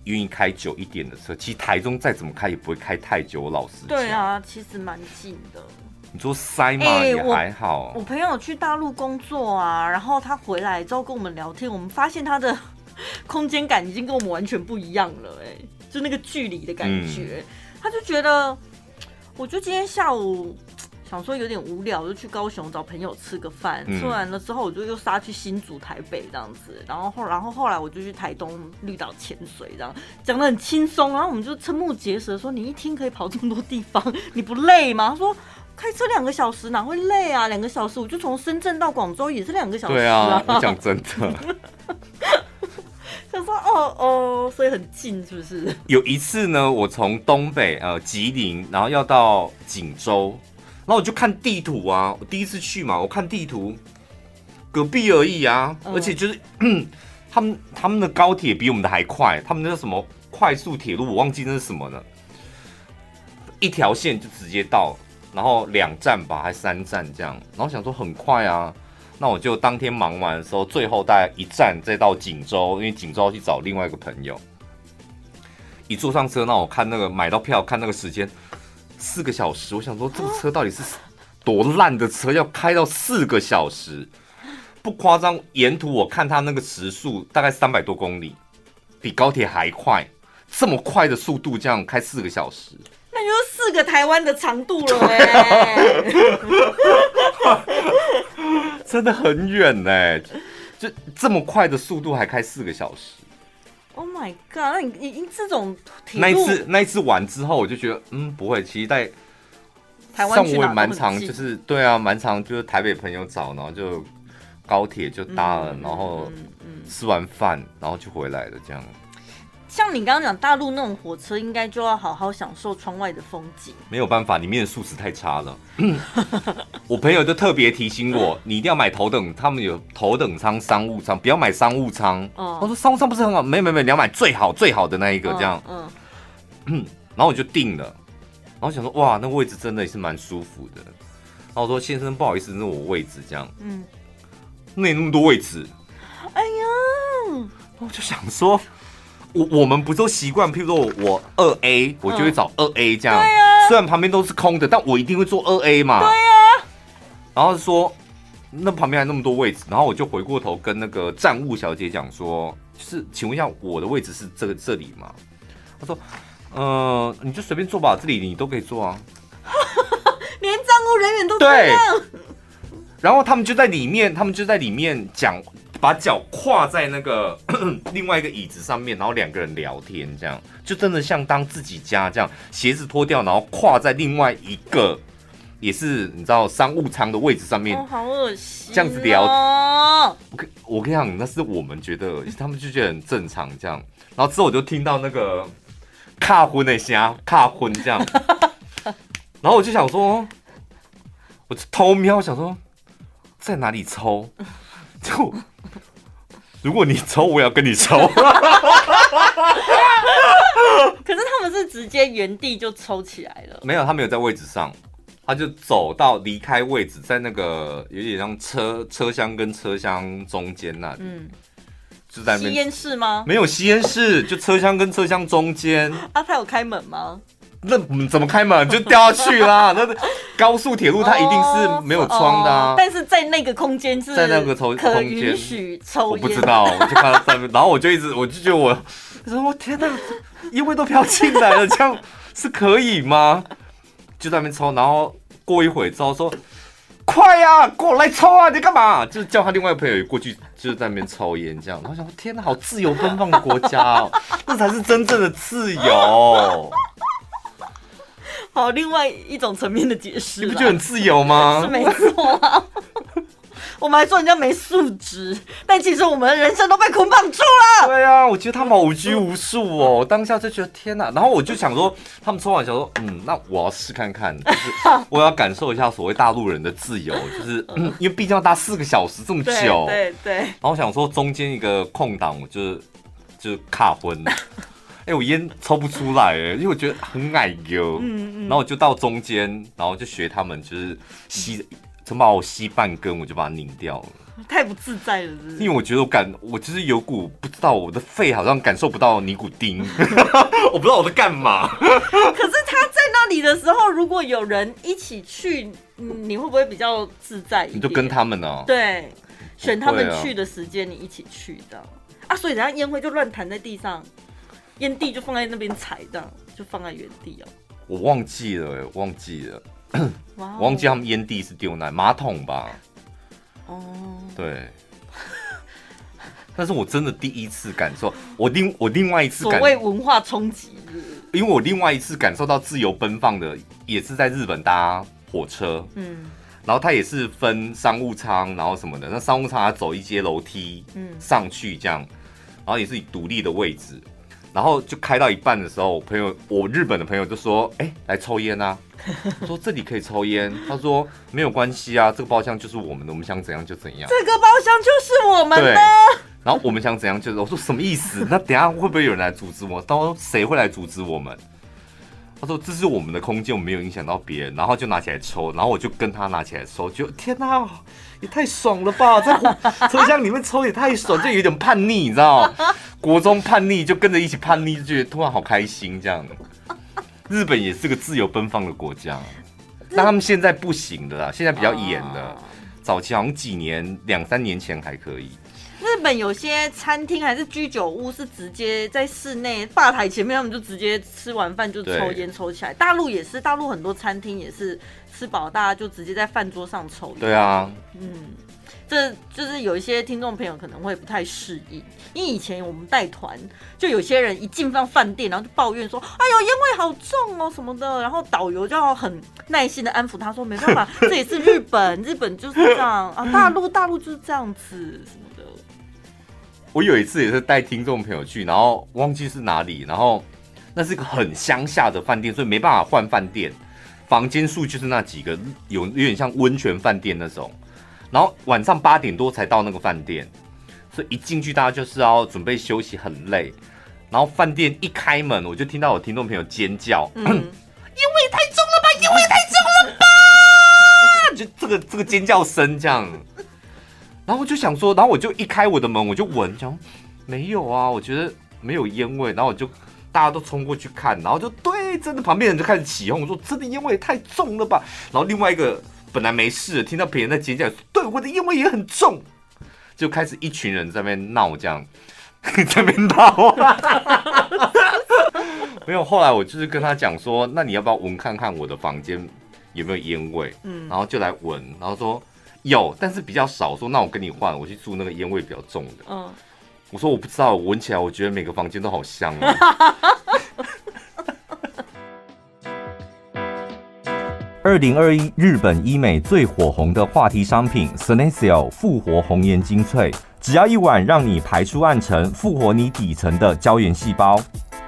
Speaker 1: 愿意开久一点的车。其实台中再怎么开也不会开太久，我老实讲。
Speaker 2: 对啊，其实蛮近的。
Speaker 1: 你说塞吗？
Speaker 2: 欸、
Speaker 1: 也还好。
Speaker 2: 我朋友去大陆工作啊，然后他回来之后跟我们聊天，我们发现他的 (laughs) 空间感已经跟我们完全不一样了、欸，哎，就那个距离的感觉，嗯、他就觉得，(tsk) 我就今天下午。(tsk) 想说有点无聊，就去高雄找朋友吃个饭。吃完了之后，我就又杀去新竹、台北这样子。然后后，然后后来我就去台东绿岛潜水，这样讲的很轻松。然后我们就瞠目结舌说：“你一天可以跑这么多地方，(laughs) 你不累吗？”他说：“开车两个小时哪会累啊？两个小时我就从深圳到广州也是两个小时啊。”对啊，
Speaker 1: 我讲真的。(laughs)
Speaker 2: 他说：“哦哦，所以很近是不是？”
Speaker 1: 有一次呢，我从东北呃吉林，然后要到锦州。然后我就看地图啊，我第一次去嘛，我看地图，隔壁而已啊，而且就是，嗯，(clears throat) 他们他们的高铁比我们的还快，他们那个什么快速铁路，我忘记那是什么了，一条线就直接到，然后两站吧，还三站这样，然后想说很快啊，那我就当天忙完的时候，最后大概一站再到锦州，因为锦州要去找另外一个朋友，一坐上车，那我看那个买到票，看那个时间。四个小时，我想说这个车到底是多烂的车，要开到四个小时，不夸张。沿途我看它那个时速大概三百多公里，比高铁还快。这么快的速度，这样开四个小时，
Speaker 2: 那就是四个台湾的长度了哎，(laughs)
Speaker 1: 真的很远哎，就这么快的速度还开四个小时。
Speaker 2: Oh my god！那你你这种
Speaker 1: 那一次那一次玩之后，我就觉得嗯不会，其实在台湾我也蛮常，就是对啊，蛮常就是台北朋友找，然后就高铁就搭了，嗯、然后吃完饭，然后就回来了这样。
Speaker 2: 像你刚刚讲大陆那种火车，应该就要好好享受窗外的风景。
Speaker 1: 没有办法，里面的素质太差了。(coughs) 我朋友就特别提醒我，你一定要买头等，他们有头等舱、商务舱，不要买商务舱。哦，我说商务舱不是很好？没没没，你要买最好最好的那一个，这样。嗯，嗯。(coughs) 然后我就定了，然后想说，哇，那位置真的也是蛮舒服的。然后我说，先生，不好意思，那是我位置这样。嗯。那有那么多位置？哎呀，我就想说。我我们不都习惯，譬如说我我二 A，我就会找二 A 这样。对啊。虽然旁边都是空的，但我一定会坐二 A 嘛。对啊。然后说，那旁边还那么多位置，然后我就回过头跟那个站务小姐讲说，就是请问一下，我的位置是这个这里吗？她说，呃，你就随便坐吧，这里你都可以坐啊。(laughs)
Speaker 2: 连站务人员都这样。
Speaker 1: 对。然后他们就在里面，他们就在里面讲。把脚跨在那个 (coughs) 另外一个椅子上面，然后两个人聊天，这样就真的像当自己家这样，鞋子脱掉，然后跨在另外一个也是你知道商务舱的位置上面，
Speaker 2: 哦、好恶心、哦，
Speaker 1: 这样子聊。我跟我跟你讲，那是我们觉得，他们就觉得很正常这样。然后之后我就听到那个卡婚的声，卡婚这样，(laughs) 然后我就想说，我就偷瞄，想说在哪里抽，(laughs) 就。如果你抽，我也要跟你抽。(laughs) 可
Speaker 2: 是他们是直接原地就抽起来了。
Speaker 1: 没有，他没有在位置上，他就走到离开位置，在那个有点像车车厢跟车厢中间那里。嗯，就在那边。吸
Speaker 2: 烟室吗？
Speaker 1: 没有吸烟室，就车厢跟车厢中间。
Speaker 2: 啊，他有开门吗？
Speaker 1: 那怎么开门就掉下去啦？(laughs) 那高速铁路它一定是没有窗的啊。
Speaker 2: 哦、但是在那个空间是，
Speaker 1: 在那个抽
Speaker 2: 可允许抽
Speaker 1: 我不知道，我就看到上面，然后我就一直我就觉得我，我说我天哪，烟味都飘进来了，这样是可以吗？就在那边抽，然后过一会之后说，快呀、啊，过来抽啊！你干嘛？就是叫他另外一个朋友也过去，就是在那边抽烟这样。然后想说，天哪，好自由奔放的国家哦，那才是真正的自由。
Speaker 2: 好，另外一种层面的解释，
Speaker 1: 你不觉得很自由吗？
Speaker 2: 是没错啊，我们还说人家没素质，但其实我们的人生都被捆绑住了。
Speaker 1: 对啊，我觉得他们好无拘无束哦，我当下就觉得天哪，然后我就想说，他们抽完想说，嗯，那我要试看看，就是 (laughs) 我要感受一下所谓大陆人的自由，就是、嗯、因为毕竟要搭四个小时这么久，对
Speaker 2: 对，对。
Speaker 1: 然后我想说中间一个空档，我就是就是卡婚。哎、欸，我烟抽不出来哎，因为我觉得很矮油。嗯嗯。然后我就到中间，然后就学他们，就是吸，就把我吸半根，我就把它拧掉了。
Speaker 2: 太不自在了是是？
Speaker 1: 因为我觉得我感，我就是有股不知道我的肺好像感受不到尼古丁，(laughs) 我不知道我在干嘛。(laughs)
Speaker 2: 可是他在那里的时候，如果有人一起去，你会不会比较自在一点？
Speaker 1: 你就跟他们哦。
Speaker 2: 对，选他们去的时间，你一起去的啊，啊。所以人家烟灰就乱弹在地上，烟蒂就放在那边踩的，就放在原地哦。
Speaker 1: 我忘记了，忘记了，我忘记他们烟蒂是丢哪马桶吧？哦，对。(laughs) 但是我真的第一次感受，我另我另外一次感
Speaker 2: 所谓文化冲击，
Speaker 1: 因为我另外一次感受到自由奔放的，也是在日本搭火车，嗯，然后它也是分商务舱，然后什么的，那商务舱它走一阶楼梯，嗯，上去这样，然后也是以独立的位置，然后就开到一半的时候，我朋友，我日本的朋友就说，哎、欸，来抽烟啊，说这里可以抽烟，他说没有关系啊，这个包厢就是我们的，我们想怎样就怎样，
Speaker 2: 这个包厢就是我们的。
Speaker 1: 然后我们想怎样，就是我说什么意思？那等下会不会有人来阻止我？到时候谁会来阻止我们？他说这是我们的空间，我没有影响到别人。然后就拿起来抽，然后我就跟他拿起来抽，就天哪，也太爽了吧！(laughs) 在车厢里面抽也太爽，就有点叛逆，你知道吗？(laughs) 国中叛逆就跟着一起叛逆，就觉得突然好开心这样。日本也是个自由奔放的国家，但他们现在不行的啦，现在比较严的。早期好像几年两三年前还可以。
Speaker 2: 日本有些餐厅还是居酒屋是直接在室内吧台前面，他们就直接吃完饭就抽烟抽起来。大陆也是，大陆很多餐厅也是吃饱大家就直接在饭桌上抽烟。
Speaker 1: 对啊，
Speaker 2: 嗯，这就是有一些听众朋友可能会不太适应，因为以前我们带团，就有些人一进到饭店，然后就抱怨说：“哎呦，烟味好重哦什么的。”然后导游就要很耐心的安抚他说：“没办法，这也是日本，日本就是这样啊，大陆大陆就是这样子。”
Speaker 1: 我有一次也是带听众朋友去，然后忘记是哪里，然后那是一个很乡下的饭店，所以没办法换饭店，房间数就是那几个，有有点像温泉饭店那种。然后晚上八点多才到那个饭店，所以一进去大家就是要准备休息，很累。然后饭店一开门，我就听到我听众朋友尖叫：“烟、嗯、(laughs) 味太重了吧，因为太重了吧！”就这个这个尖叫声这样。然后我就想说，然后我就一开我的门，我就闻，讲没有啊，我觉得没有烟味。然后我就大家都冲过去看，然后就对，真的旁边人就开始起哄，我说真的烟味也太重了吧。然后另外一个本来没事，听到别人在尖叫，对，我的烟味也很重，就开始一群人在那边闹，这样 (laughs) 在那边闹。没有，后来我就是跟他讲说，那你要不要闻看看我的房间有没有烟味？嗯，然后就来闻，然后说。有，但是比较少。说那我跟你换，我去住那个烟味比较重的。嗯，我说我不知道，闻起来我觉得每个房间都好香啊。(laughs) 二零二一日本医美最火红的话题商品 Sneseal 复活红颜精粹，只要一晚让你排出暗沉，复活你底层的胶原细胞。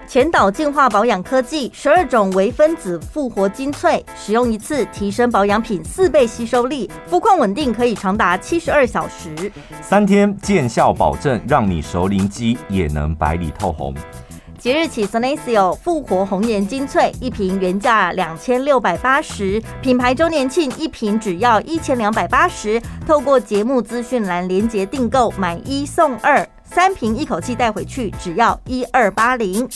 Speaker 2: 前导净化保养科技，十二种微分子复活精粹，使用一次提升保养品四倍吸收力，肤况稳定可以长达七十二小时，
Speaker 1: 三天见效保证，让你熟龄肌也能白里透红。
Speaker 2: 即日起，Sneseal 复活红颜精粹一瓶原价两千六百八十，品牌周年庆一瓶只要一千两百八十，透过节目资讯栏连接订购，买一送二，三瓶一口气带回去，只要一二八零。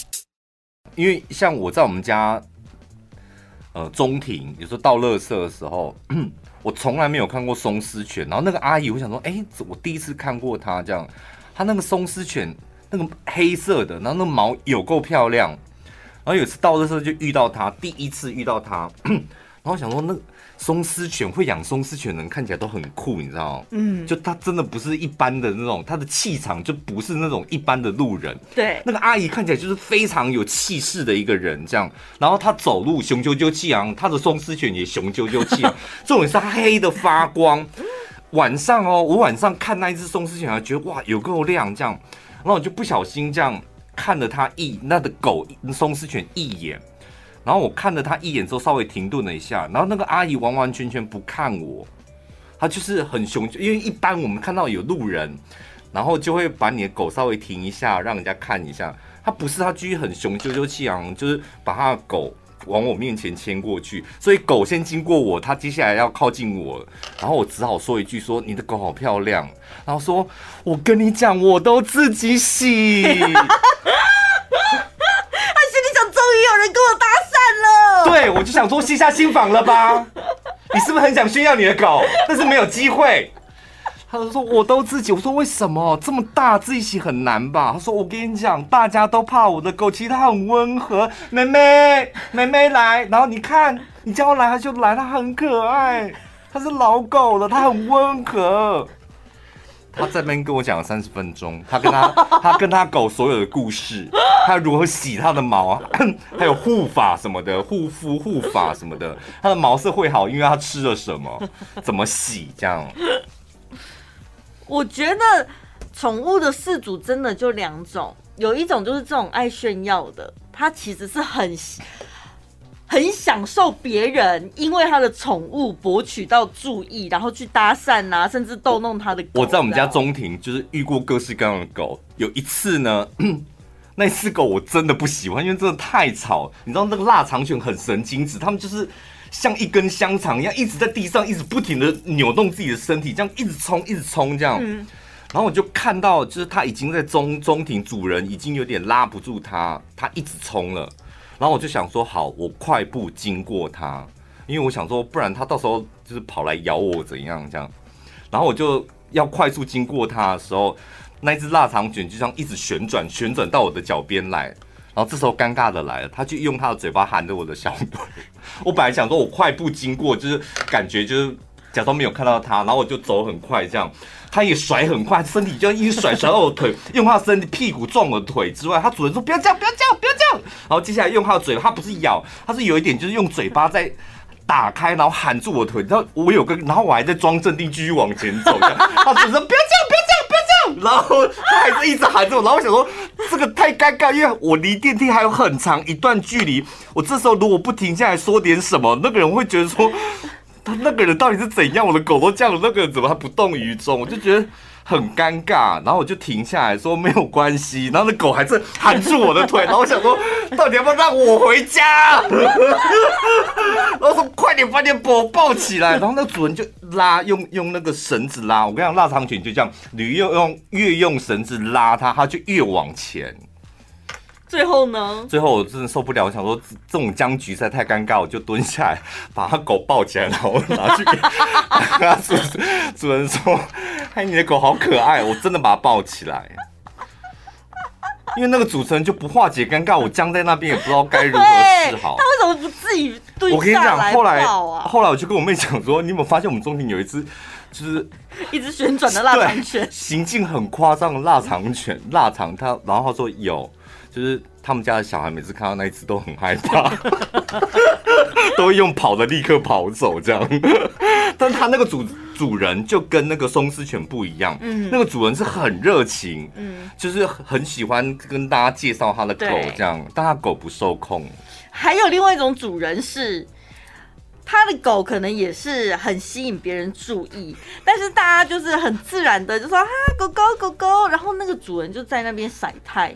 Speaker 1: 因为像我在我们家，呃，中庭有时候倒垃圾的时候，(clears throat) 我从来没有看过松狮犬。然后那个阿姨，我想说，哎，我第一次看过它这样。它那个松狮犬，那个黑色的，然后那毛有够漂亮。然后有次倒垃圾就遇到它，第一次遇到它，(clears throat) 然后想说那。松狮犬会养松狮犬的人看起来都很酷，你知道吗？嗯，就他真的不是一般的那种，他的气场就不是那种一般的路人。
Speaker 2: 对，
Speaker 1: 那个阿姨看起来就是非常有气势的一个人，这样。然后他走路雄赳赳气昂，他的松狮犬也雄赳赳气昂，(laughs) 重点是他黑的发光。晚上哦，我晚上看那一只松狮犬，还觉得哇有够亮，这样。然后我就不小心这样看了它一那的狗松狮犬一眼。然后我看了他一眼之后，稍微停顿了一下。然后那个阿姨完完全全不看我，她就是很雄，因为一般我们看到有路人，然后就会把你的狗稍微停一下，让人家看一下。他不是，他居然很雄赳赳气昂，就是把他的狗往我面前牵过去。所以狗先经过我，他接下来要靠近我，然后我只好说一句说：“你的狗好漂亮。”然后说：“我跟你讲，我都自己洗。”他心里想：终于有人跟我搭。对，我就想说卸下心房了吧？(laughs) 你是不是很想炫耀你的狗？但是没有机会。他说我都自己，我说为什么这么大自己洗很难吧？他说我跟你讲，大家都怕我的狗，其实它很温和。妹妹，妹妹来，然后你看，你叫它来它就来，它很可爱，它是老狗了，它很温和。他在那边跟我讲了三十分钟，他跟他 (laughs) 他跟他狗所有的故事，他如何洗他的毛啊，(clears throat) 还有护发什么的，护肤护发什么的，他的毛色会好，因为他吃了什么，怎么洗这样。
Speaker 2: 我觉得宠物的饲主真的就两种，有一种就是这种爱炫耀的，他其实是很很享受别人因为他的宠物博取到注意，然后去搭讪啊，甚至逗弄他的狗。
Speaker 1: 我在我们家中庭就是遇过各式各样的狗，有一次呢，(clears throat) 那次狗我真的不喜欢，因为真的太吵。你知道那个腊肠犬很神经质，他们就是。像一根香肠一样，一直在地上，一直不停的扭动自己的身体，这样一直冲，一直冲，这样。嗯。然后我就看到，就是它已经在中中庭，主人已经有点拉不住它，它一直冲了。然后我就想说，好，我快步经过它，因为我想说，不然它到时候就是跑来咬我怎样这样。然后我就要快速经过它的时候，那只腊肠犬就这样一直旋转，旋转到我的脚边来。然后这时候尴尬的来了，他就用他的嘴巴含着我的小腿。(laughs) 我本来想说，我快步经过，就是感觉就是假装没有看到他，然后我就走很快，这样他也甩很快，身体就一直甩甩到我腿，用他身体屁股撞我腿之外，他主人说不要这样，不要这样，不要这样。然后接下来用他的嘴，他不是咬，他是有一点就是用嘴巴在打开，然后含住我腿。然后我有个，然后我还在装镇定，继续往前走。他主人说不要这样，不要这样，不要这样。然后他还是一直含着我，然后我想说。这个太尴尬，因为我离电梯还有很长一段距离。我这时候如果不停下来说点什么，那个人会觉得说，那个人到底是怎样？我的狗都这样了，那个人怎么还不动于衷？我就觉得很尴尬。然后我就停下来说没有关系。然后那狗还是含住我的腿。然后我想说，到底要不要让我回家？(laughs) 然后说快点，快点把我抱起来。然后那主人就拉，用用那个绳子拉。我跟你讲，腊肠犬就这样，你越用越用绳子拉它，它就越往前。
Speaker 2: 最后呢？
Speaker 1: 最后我真的受不了，我想说这种僵局实在太尴尬，我就蹲下来 (laughs) 把他狗抱起来，然后拿去给他主主人说：“哎，你的狗好可爱！”我真的把它抱起来，因为那个主持人就不化解尴尬，我僵在那边也不知道该如何是好。(laughs)
Speaker 2: 他为什么不自己蹲下来？我跟你讲，
Speaker 1: 后来后来我就跟我妹讲说：“你有没有发现我们中庭有一只就是
Speaker 2: 一只旋转的腊肠犬，
Speaker 1: 行径很夸张的腊肠犬，腊肠它，然后他说有。”就是他们家的小孩每次看到那一只都很害怕，(laughs) 都会用跑的立刻跑走这样。但他那个主主人就跟那个松狮犬不一样，嗯，那个主人是很热情，嗯，就是很喜欢跟大家介绍他的狗这样，但他狗不受控。
Speaker 2: 还有另外一种主人是，他的狗可能也是很吸引别人注意，但是大家就是很自然的就说啊狗狗狗狗，然后那个主人就在那边晒太。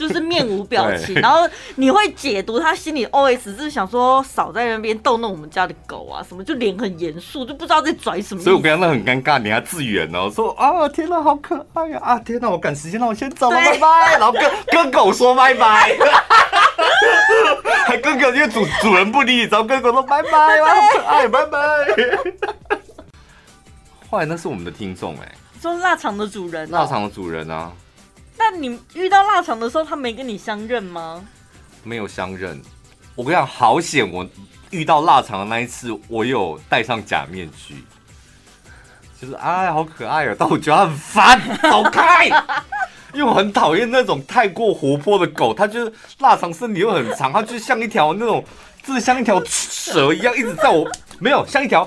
Speaker 2: 就是面无表情，然后你会解读他心里 OS 是想说少在那边逗弄我们家的狗啊什么，就脸很严肃，就不知道在拽什么。所
Speaker 1: 以我刚刚那很尴尬，你还自圆哦，说啊天哪，好可爱呀啊天哪，我赶时间，那我先走了，拜拜。(laughs) 然后跟跟狗说拜拜，(laughs) 还跟狗因为主主人不理你，然后跟狗说拜拜，好可爱，拜拜。(laughs) 后来那是我们的听众哎，
Speaker 2: 说腊肠的主人，
Speaker 1: 腊肠的主人啊。
Speaker 2: 那你遇到腊肠的时候，他没跟你相认吗？
Speaker 1: 没有相认。我跟你讲，好险！我遇到腊肠的那一次，我有戴上假面具，就是哎，好可爱哦！但我觉得很烦，走开！(laughs) 因为我很讨厌那种太过活泼的狗，它就是腊肠身体又很长，它就像一条那种，就是像一条蛇一样，一直在我没有像一条。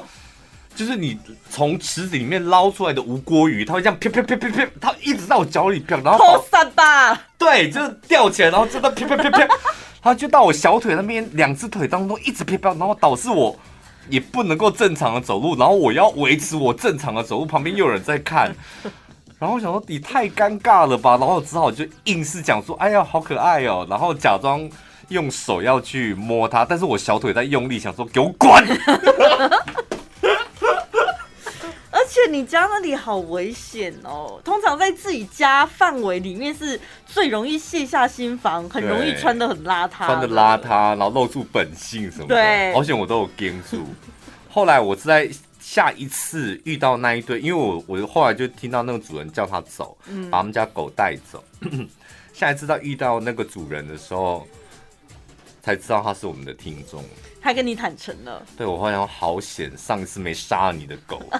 Speaker 1: 就是你从池子里面捞出来的无锅鱼，它会这样啪啪啪啪啪，它一直在我脚里飘，然后
Speaker 2: 好散吧？
Speaker 1: 对，就是吊起来，然后真的啪啪啪啪，(laughs) 它就到我小腿那边两只腿当中一直啪啪，然后导致我也不能够正常的走路，然后我要维持我正常的走路，旁边又有人在看，(laughs) 然后我想说你太尴尬了吧，然后我只好就硬是讲说，哎呀好可爱哦，然后假装用手要去摸它，但是我小腿在用力，想说给我滚。(laughs)
Speaker 2: 而且且你家那里好危险哦！通常在自己家范围里面是最容易卸下心防，很容易穿的很邋遢，
Speaker 1: 穿的邋遢，然后露出本性什么的。对，而且我都有跟住。后来我是在下一次遇到那一对，因为我我后来就听到那个主人叫他走，嗯、把他们家狗带走。(coughs) 下一次到遇到那个主人的时候，才知道他是我们的听众。
Speaker 2: 他跟你坦诚了，(laughs)
Speaker 1: 对，我好像好险，上一次没杀了你的狗，(laughs)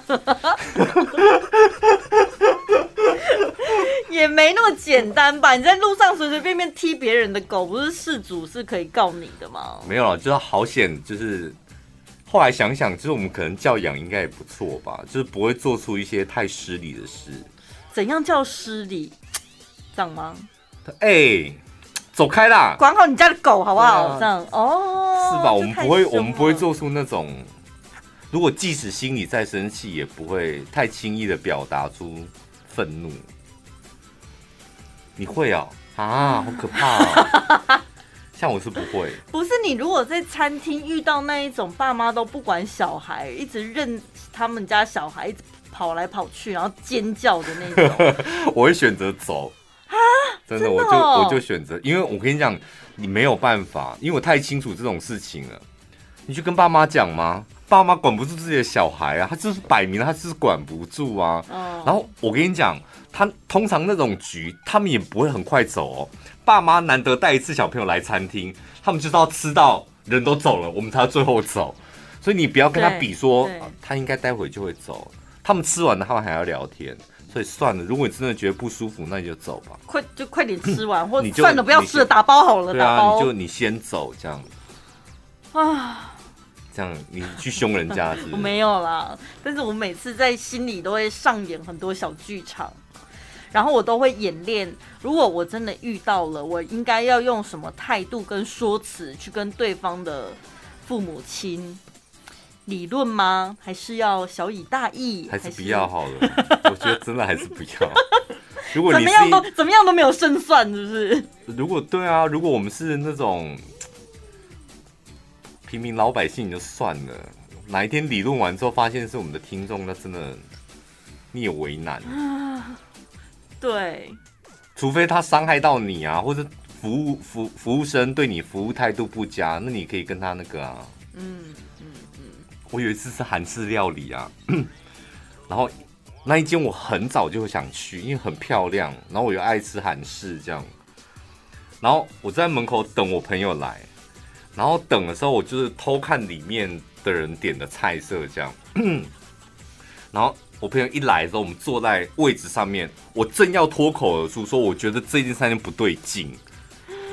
Speaker 2: 也没那么简单吧？你在路上随随便便踢别人的狗，不是事主是可以告你的吗？
Speaker 1: 没有了，就是好险，就是后来想想，就是我们可能教养应该也不错吧，就是不会做出一些太失礼的事。
Speaker 2: 怎样叫失礼？(tsk) 这样吗？
Speaker 1: 哎、欸。走开啦！
Speaker 2: 管好你家的狗好不好？啊、这样哦，
Speaker 1: 是吧？我们不会，我们不会做出那种，如果即使心里再生气，也不会太轻易的表达出愤怒。你会哦？啊，好可怕哦！(laughs) 像我是不会。
Speaker 2: 不是你，如果在餐厅遇到那一种爸妈都不管小孩，一直认他们家小孩，一直跑来跑去，然后尖叫的那种，(laughs)
Speaker 1: 我会选择走。真的，我就我就选择，因为我跟你讲，你没有办法，因为我太清楚这种事情了。你去跟爸妈讲吗？爸妈管不住自己的小孩啊，他就是摆明了，他就是管不住啊。然后我跟你讲，他通常那种局，他们也不会很快走哦。爸妈难得带一次小朋友来餐厅，他们就是要吃到人都走了，我们才要最后走。所以你不要跟他比说，啊，他应该待会就会走。他们吃完了，他们还要聊天。所以算了，如果你真的觉得不舒服，那你就走吧。
Speaker 2: 快就快点吃完，(laughs) 或者算了，不要吃了，打包好了。
Speaker 1: 对啊，你就你先走这样。啊，这样你去凶人家？(laughs)
Speaker 2: 我没有啦，但是我每次在心里都会上演很多小剧场，然后我都会演练，如果我真的遇到了，我应该要用什么态度跟说辞去跟对方的父母亲。理论吗？还是要小以大义？
Speaker 1: 还是不要好了？(laughs) 我觉得真的还是不要。(laughs) 如果
Speaker 2: 怎么样都怎么样都没有胜算，是不是？
Speaker 1: 如果对啊，如果我们是那种 (tsk) 平民老百姓，就算了。哪一天理论完之后，发现是我们的听众，那真的你也为难。
Speaker 2: 对，
Speaker 1: 除非他伤害到你啊，或者服务服服务生对你服务态度不佳，那你可以跟他那个啊，嗯。我有一次是韩式料理啊，(clears throat) 然后那一间我很早就想去，因为很漂亮，然后我又爱吃韩式这样，然后我在门口等我朋友来，然后等的时候我就是偷看里面的人点的菜色这样，(clears throat) 然后我朋友一来的时候，我们坐在位置上面，我正要脱口而出说，我觉得这间餐厅不对劲，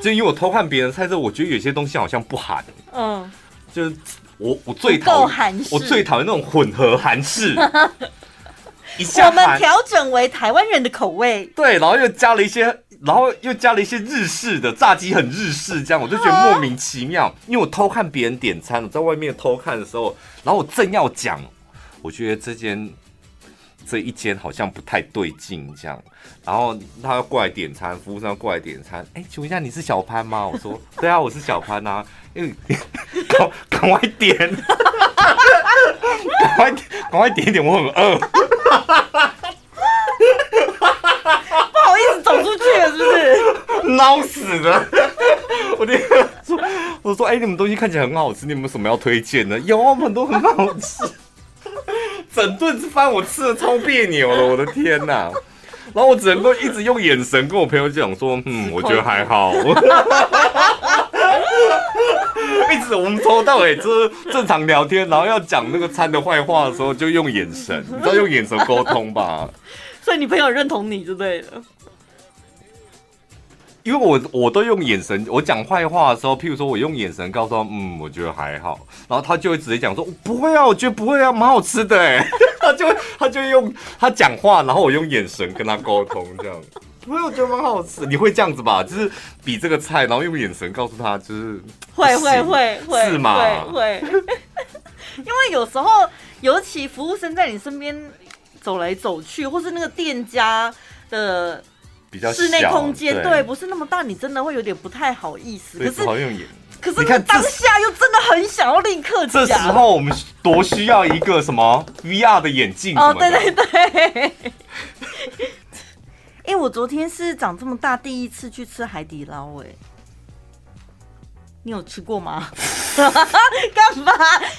Speaker 1: 就因为我偷看别人的菜色，我觉得有些东西好像不含，嗯，就是。我我最讨厌我最讨厌那种混合韩式，(laughs)
Speaker 2: 我们调整为台湾人的口味，
Speaker 1: 对，然后又加了一些，然后又加了一些日式的炸鸡，很日式，这样我就觉得莫名其妙。啊、因为我偷看别人点餐，我在外面偷看的时候，然后我正要讲，我觉得这间这一间好像不太对劲，这样，然后他要过来点餐，服务生要过来点餐，哎，请问一下你是小潘吗？我说对啊，我是小潘啊。因为赶 (laughs) 赶快点，赶快赶快点一点，我很饿。(laughs)
Speaker 2: 不好意思，走出去了，是不是？(laughs)
Speaker 1: 闹死了！我那个说，我说，哎、欸，你们东西看起来很好吃，你们有什么要推荐的？有很多很好吃，整顿之饭我吃的超别扭了，我的天哪！(laughs) 然后我只能够一直用眼神跟我朋友讲说，嗯，我觉得还好。(laughs) 一直我们从头到尾就是正常聊天，然后要讲那个餐的坏话的时候，就用眼神，你知道用眼神沟通吧？(laughs)
Speaker 2: 所以你朋友认同你就对了。
Speaker 1: 因为我我都用眼神，我讲坏话的时候，譬如说我用眼神告诉他，嗯，我觉得还好，然后他就会直接讲说，不会啊，我觉得不会啊，蛮好吃的 (laughs) 哎，他就他就用他讲话，然后我用眼神跟他沟通这样。不会，我觉得蛮好吃。你会这样子吧？就是比这个菜，然后用眼神告诉他，就是
Speaker 2: 会会会会
Speaker 1: 是吗？
Speaker 2: 会，会因为有时候，尤其服务生在你身边走来走去，或是那个店家的比较室内空间，对，不是那么大，你真的会有点不太好意思。
Speaker 1: 可是好用眼，
Speaker 2: 可是你看当下又真的很想要立刻讲。
Speaker 1: 这时候我们多需要一个什么 VR 的眼镜？
Speaker 2: 哦，对对对。哎，(laughs) 我昨天是长这么大第一次去吃海底捞，哎，你有吃过吗？(laughs) 干嘛？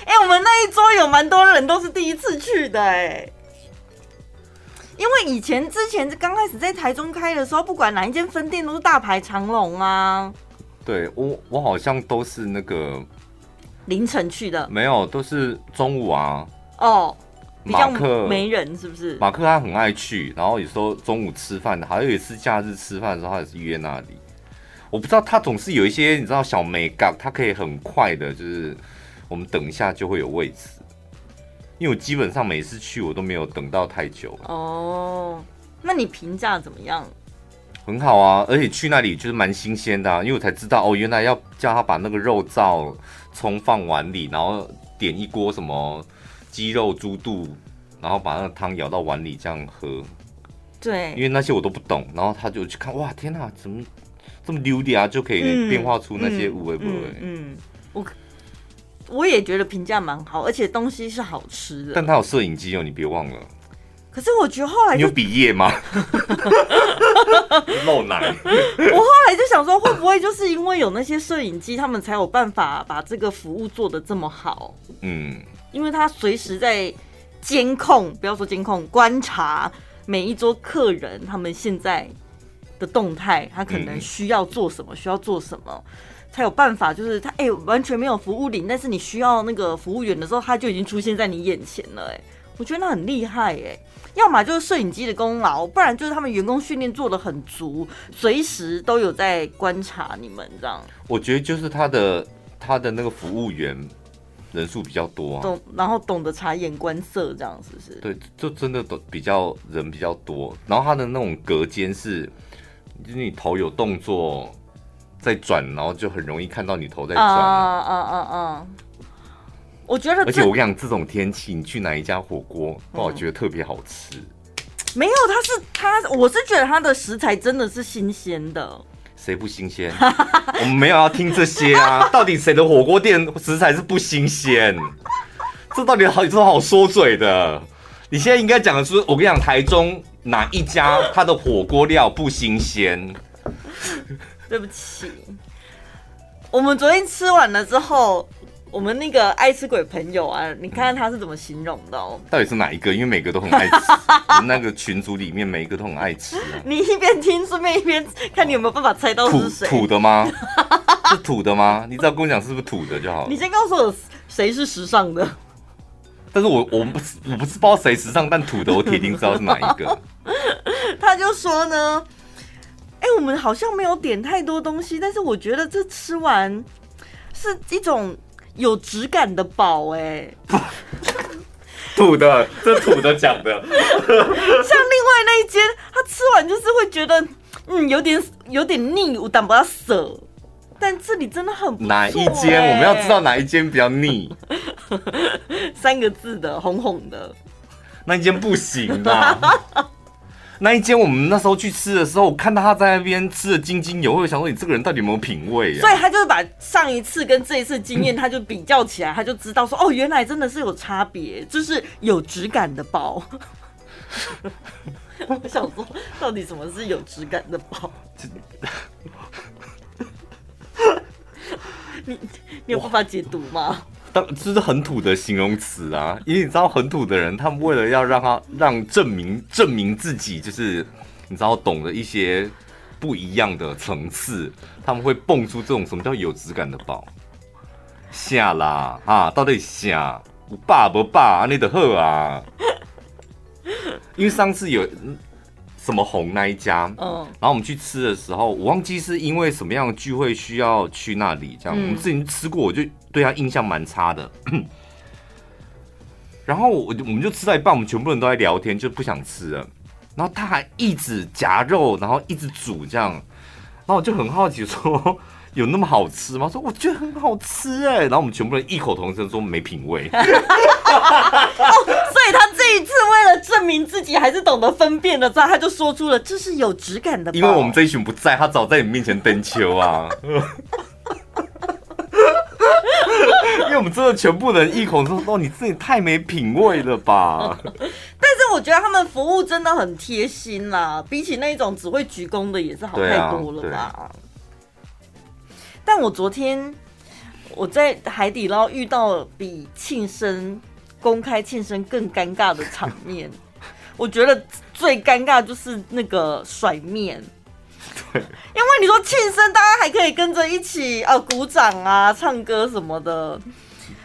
Speaker 2: 哎，我们那一桌有蛮多人都是第一次去的，哎。因为以前之前刚开始在台中开的时候，不管哪一间分店都是大排长龙啊。
Speaker 1: 对我，我好像都是那个
Speaker 2: 凌晨去的，
Speaker 1: 没有，都是中午啊。
Speaker 2: 哦，
Speaker 1: 马克
Speaker 2: 没人是不是？
Speaker 1: 马克他很爱去，然后有时候中午吃饭，还有一次假日吃饭的时候，他也是约那里。我不知道他总是有一些你知道小美感，他可以很快的，就是我们等一下就会有位置。因为我基本上每次去我都没有等到太久
Speaker 2: 哦，那你评价怎么样？
Speaker 1: 很好啊，而且去那里就是蛮新鲜的啊，因为我才知道哦，原来要叫他把那个肉燥葱放碗里，然后点一锅什么鸡肉猪肚，然后把那个汤舀到碗里这样喝。
Speaker 2: 对，
Speaker 1: 因为那些我都不懂，然后他就去看，哇，天哪，怎么这么溜的啊？就可以变化出那些五味不味。
Speaker 2: 嗯，我。我也觉得评价蛮好，而且东西是好吃的。
Speaker 1: 但他有摄影机哦，你别忘了。
Speaker 2: 可是我觉得后来
Speaker 1: 你有毕业吗？(laughs) 露奶。
Speaker 2: 我后来就想说，会不会就是因为有那些摄影机，他们才有办法把这个服务做得这么好？
Speaker 1: 嗯，
Speaker 2: 因为他随时在监控，不要说监控，观察每一桌客人他们现在的动态，他可能需要做什么，嗯、需要做什么。才有办法，就是他哎、欸，完全没有服务领，但是你需要那个服务员的时候，他就已经出现在你眼前了哎，我觉得那很厉害哎，要么就是摄影机的功劳，不然就是他们员工训练做的很足，随时都有在观察你们这样。
Speaker 1: 我觉得就是他的他的那个服务员人数比较多啊，
Speaker 2: 懂，然后懂得察言观色这样是不是？
Speaker 1: 对，就真的都比较人比较多，然后他的那种隔间是，就是你头有动作。在转，然后就很容易看到你头在转。啊
Speaker 2: 啊啊啊！我觉得，
Speaker 1: 而且我跟你讲，这种天气你去哪一家火锅，我觉得特别好吃。
Speaker 2: 没有，他是他，我是觉得它的食材真的是新鲜的。
Speaker 1: 谁不新鲜？(laughs) 我们没有要听这些啊！(laughs) 到底谁的火锅店食材是不新鲜？这到底好有什么好说嘴的？你现在应该讲的是，我跟你讲，台中哪一家它的火锅料不新鲜？
Speaker 2: 对不起，我们昨天吃完了之后，我们那个爱吃鬼朋友啊，你看看他是怎么形容的哦？
Speaker 1: 到底是哪一个？因为每个都很爱吃，(laughs) 那个群组里面每一个都很爱吃啊。
Speaker 2: 你一边听顺便一边看你有没有办法猜到是谁？
Speaker 1: 土的吗？是土的吗？你只要跟我讲是不是土的就好了。
Speaker 2: 你先告诉我谁是时尚的？
Speaker 1: 但是我我不我不是不知道谁时尚，但土的我铁定知道是哪一个。(laughs)
Speaker 2: 他就说呢。哎、欸，我们好像没有点太多东西，但是我觉得这吃完是一种有质感的饱。哎，
Speaker 1: 土的，这土的讲的。(laughs)
Speaker 2: 像另外那一间，他吃完就是会觉得，嗯，有点有点腻，我但不要舍。但这里真的很。哪
Speaker 1: 一间？我们要知道哪一间比较腻。
Speaker 2: 三个字的，红红的。
Speaker 1: 那一间不行啊。(laughs) 那一间我们那时候去吃的时候，我看到他在那边吃的津津有味，想说你这个人到底有没有品味啊？
Speaker 2: 所以他就是把上一次跟这一次经验，他就比较起来，他就知道说哦，原来真的是有差别，就是有质感的包。(laughs) 我想说，到底什么是有质感的包？(laughs) 你你有办法解读吗？
Speaker 1: 当这是很土的形容词啊，因为你知道很土的人，他们为了要让他让证明证明自己，就是你知道懂得一些不一样的层次，他们会蹦出这种什么叫有质感的宝下啦啊，到底下我爸不爸你的贺啊，因为上次有。什么红那一家，嗯，然后我们去吃的时候，我忘记是因为什么样的聚会需要去那里，这样、嗯、我们之前吃过，我就对他印象蛮差的。(clears throat) 然后我我们就吃到一半，我们全部人都在聊天，就不想吃了。然后他还一直夹肉，然后一直煮这样，然后我就很好奇说。(laughs) 有那么好吃吗？说我觉得很好吃哎，然后我们全部人异口同声说没品味。(laughs) 哦，
Speaker 2: 所以他这一次为了证明自己还是懂得分辨的，在他就说出了这是有质感的。
Speaker 1: 因为我们这一群不在，他早在你面前登秋啊。(laughs) 因为我们真的全部人异口同声说：“你自己太没品味了吧！”
Speaker 2: 但是我觉得他们服务真的很贴心啦，比起那种只会鞠躬的也是好太多了吧。啊、但我昨天我在海底捞遇到比庆生公开庆生更尴尬的场面，(laughs) 我觉得最尴尬就是那个甩面。对，因为你说庆生，大家还可以跟着一起啊鼓掌啊、唱歌什么的。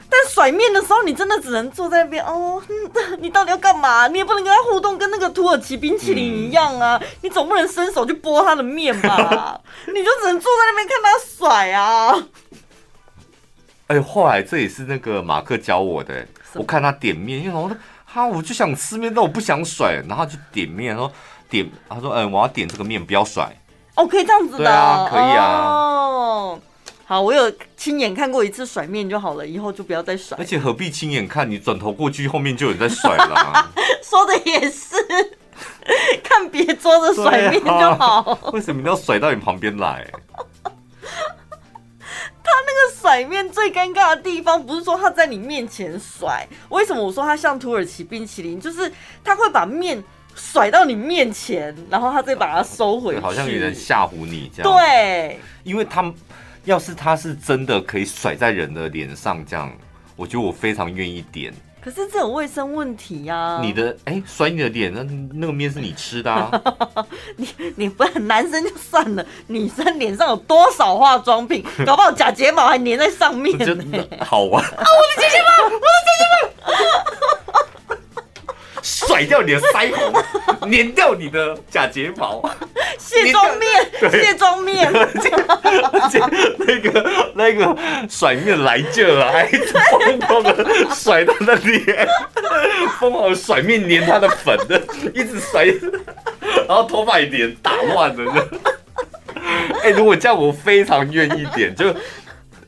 Speaker 2: 但甩面的时候，你真的只能坐在那边哦。(laughs) 你到底要干嘛？你也不能跟他互动，跟那个土耳其冰淇淋一样啊！嗯、你总不能伸手去拨他的面吧？(laughs) 你就只能坐在那边看他甩啊。
Speaker 1: 哎，后来这也是那个马克教我的。我看他点面，因为我说哈，我就想吃面，但我不想甩，然后就点面，说点，他说嗯，我要点这个面，不要甩。
Speaker 2: 哦，可以这样子的，
Speaker 1: 对啊，可以啊。
Speaker 2: 哦，好，我有亲眼看过一次甩面就好了，以后就不要再甩。
Speaker 1: 而且何必亲眼看？你转头过去，后面就有人在甩了啊。(laughs)
Speaker 2: 说的也是，看别桌子甩面就好。啊，
Speaker 1: 为什么你要甩到你旁边来？
Speaker 2: 他那个甩面最尴尬的地方，不是说他在你面前甩，为什么我说他像土耳其冰淇淋？就是他会把面。甩到你面前，然后他再把它收回去，
Speaker 1: 好像有人吓唬你这样。
Speaker 2: 对，
Speaker 1: 因为他要是他是真的可以甩在人的脸上这样，我觉得我非常愿意点。
Speaker 2: 可是这有卫生问题呀、啊。
Speaker 1: 你的哎，摔你的脸，那那个面是你吃的啊。(laughs)
Speaker 2: 你你不然男生就算了，女生脸上有多少化妆品，(laughs) 搞不好假睫毛还粘在上面，
Speaker 1: 真的好玩啊！
Speaker 2: 我的假睫毛，我的假睫毛。
Speaker 1: 甩掉你的腮红，粘掉你的假睫毛，
Speaker 2: 卸妆面，卸妆面，
Speaker 1: 而且那个那个甩面来劲了，还疯狂的甩他的脸，疯狂的甩面粘他的粉的，一直甩，然后头发也脸打乱了。哎、欸，如果这样，我非常愿意点，就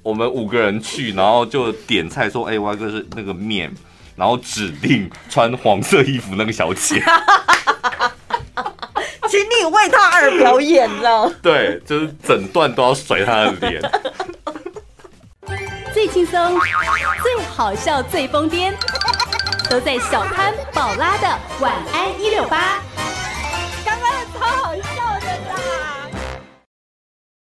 Speaker 1: 我们五个人去，然后就点菜说，哎、欸，我要个是那个面。然后指定穿黄色衣服那个小姐。(laughs)
Speaker 2: 请你为他而表演哦 (laughs)
Speaker 1: 对就是整段都要甩他的脸。(laughs)
Speaker 3: 最轻松最好笑最疯癫都在小潘宝拉的晚安一六八。刚刚超好笑。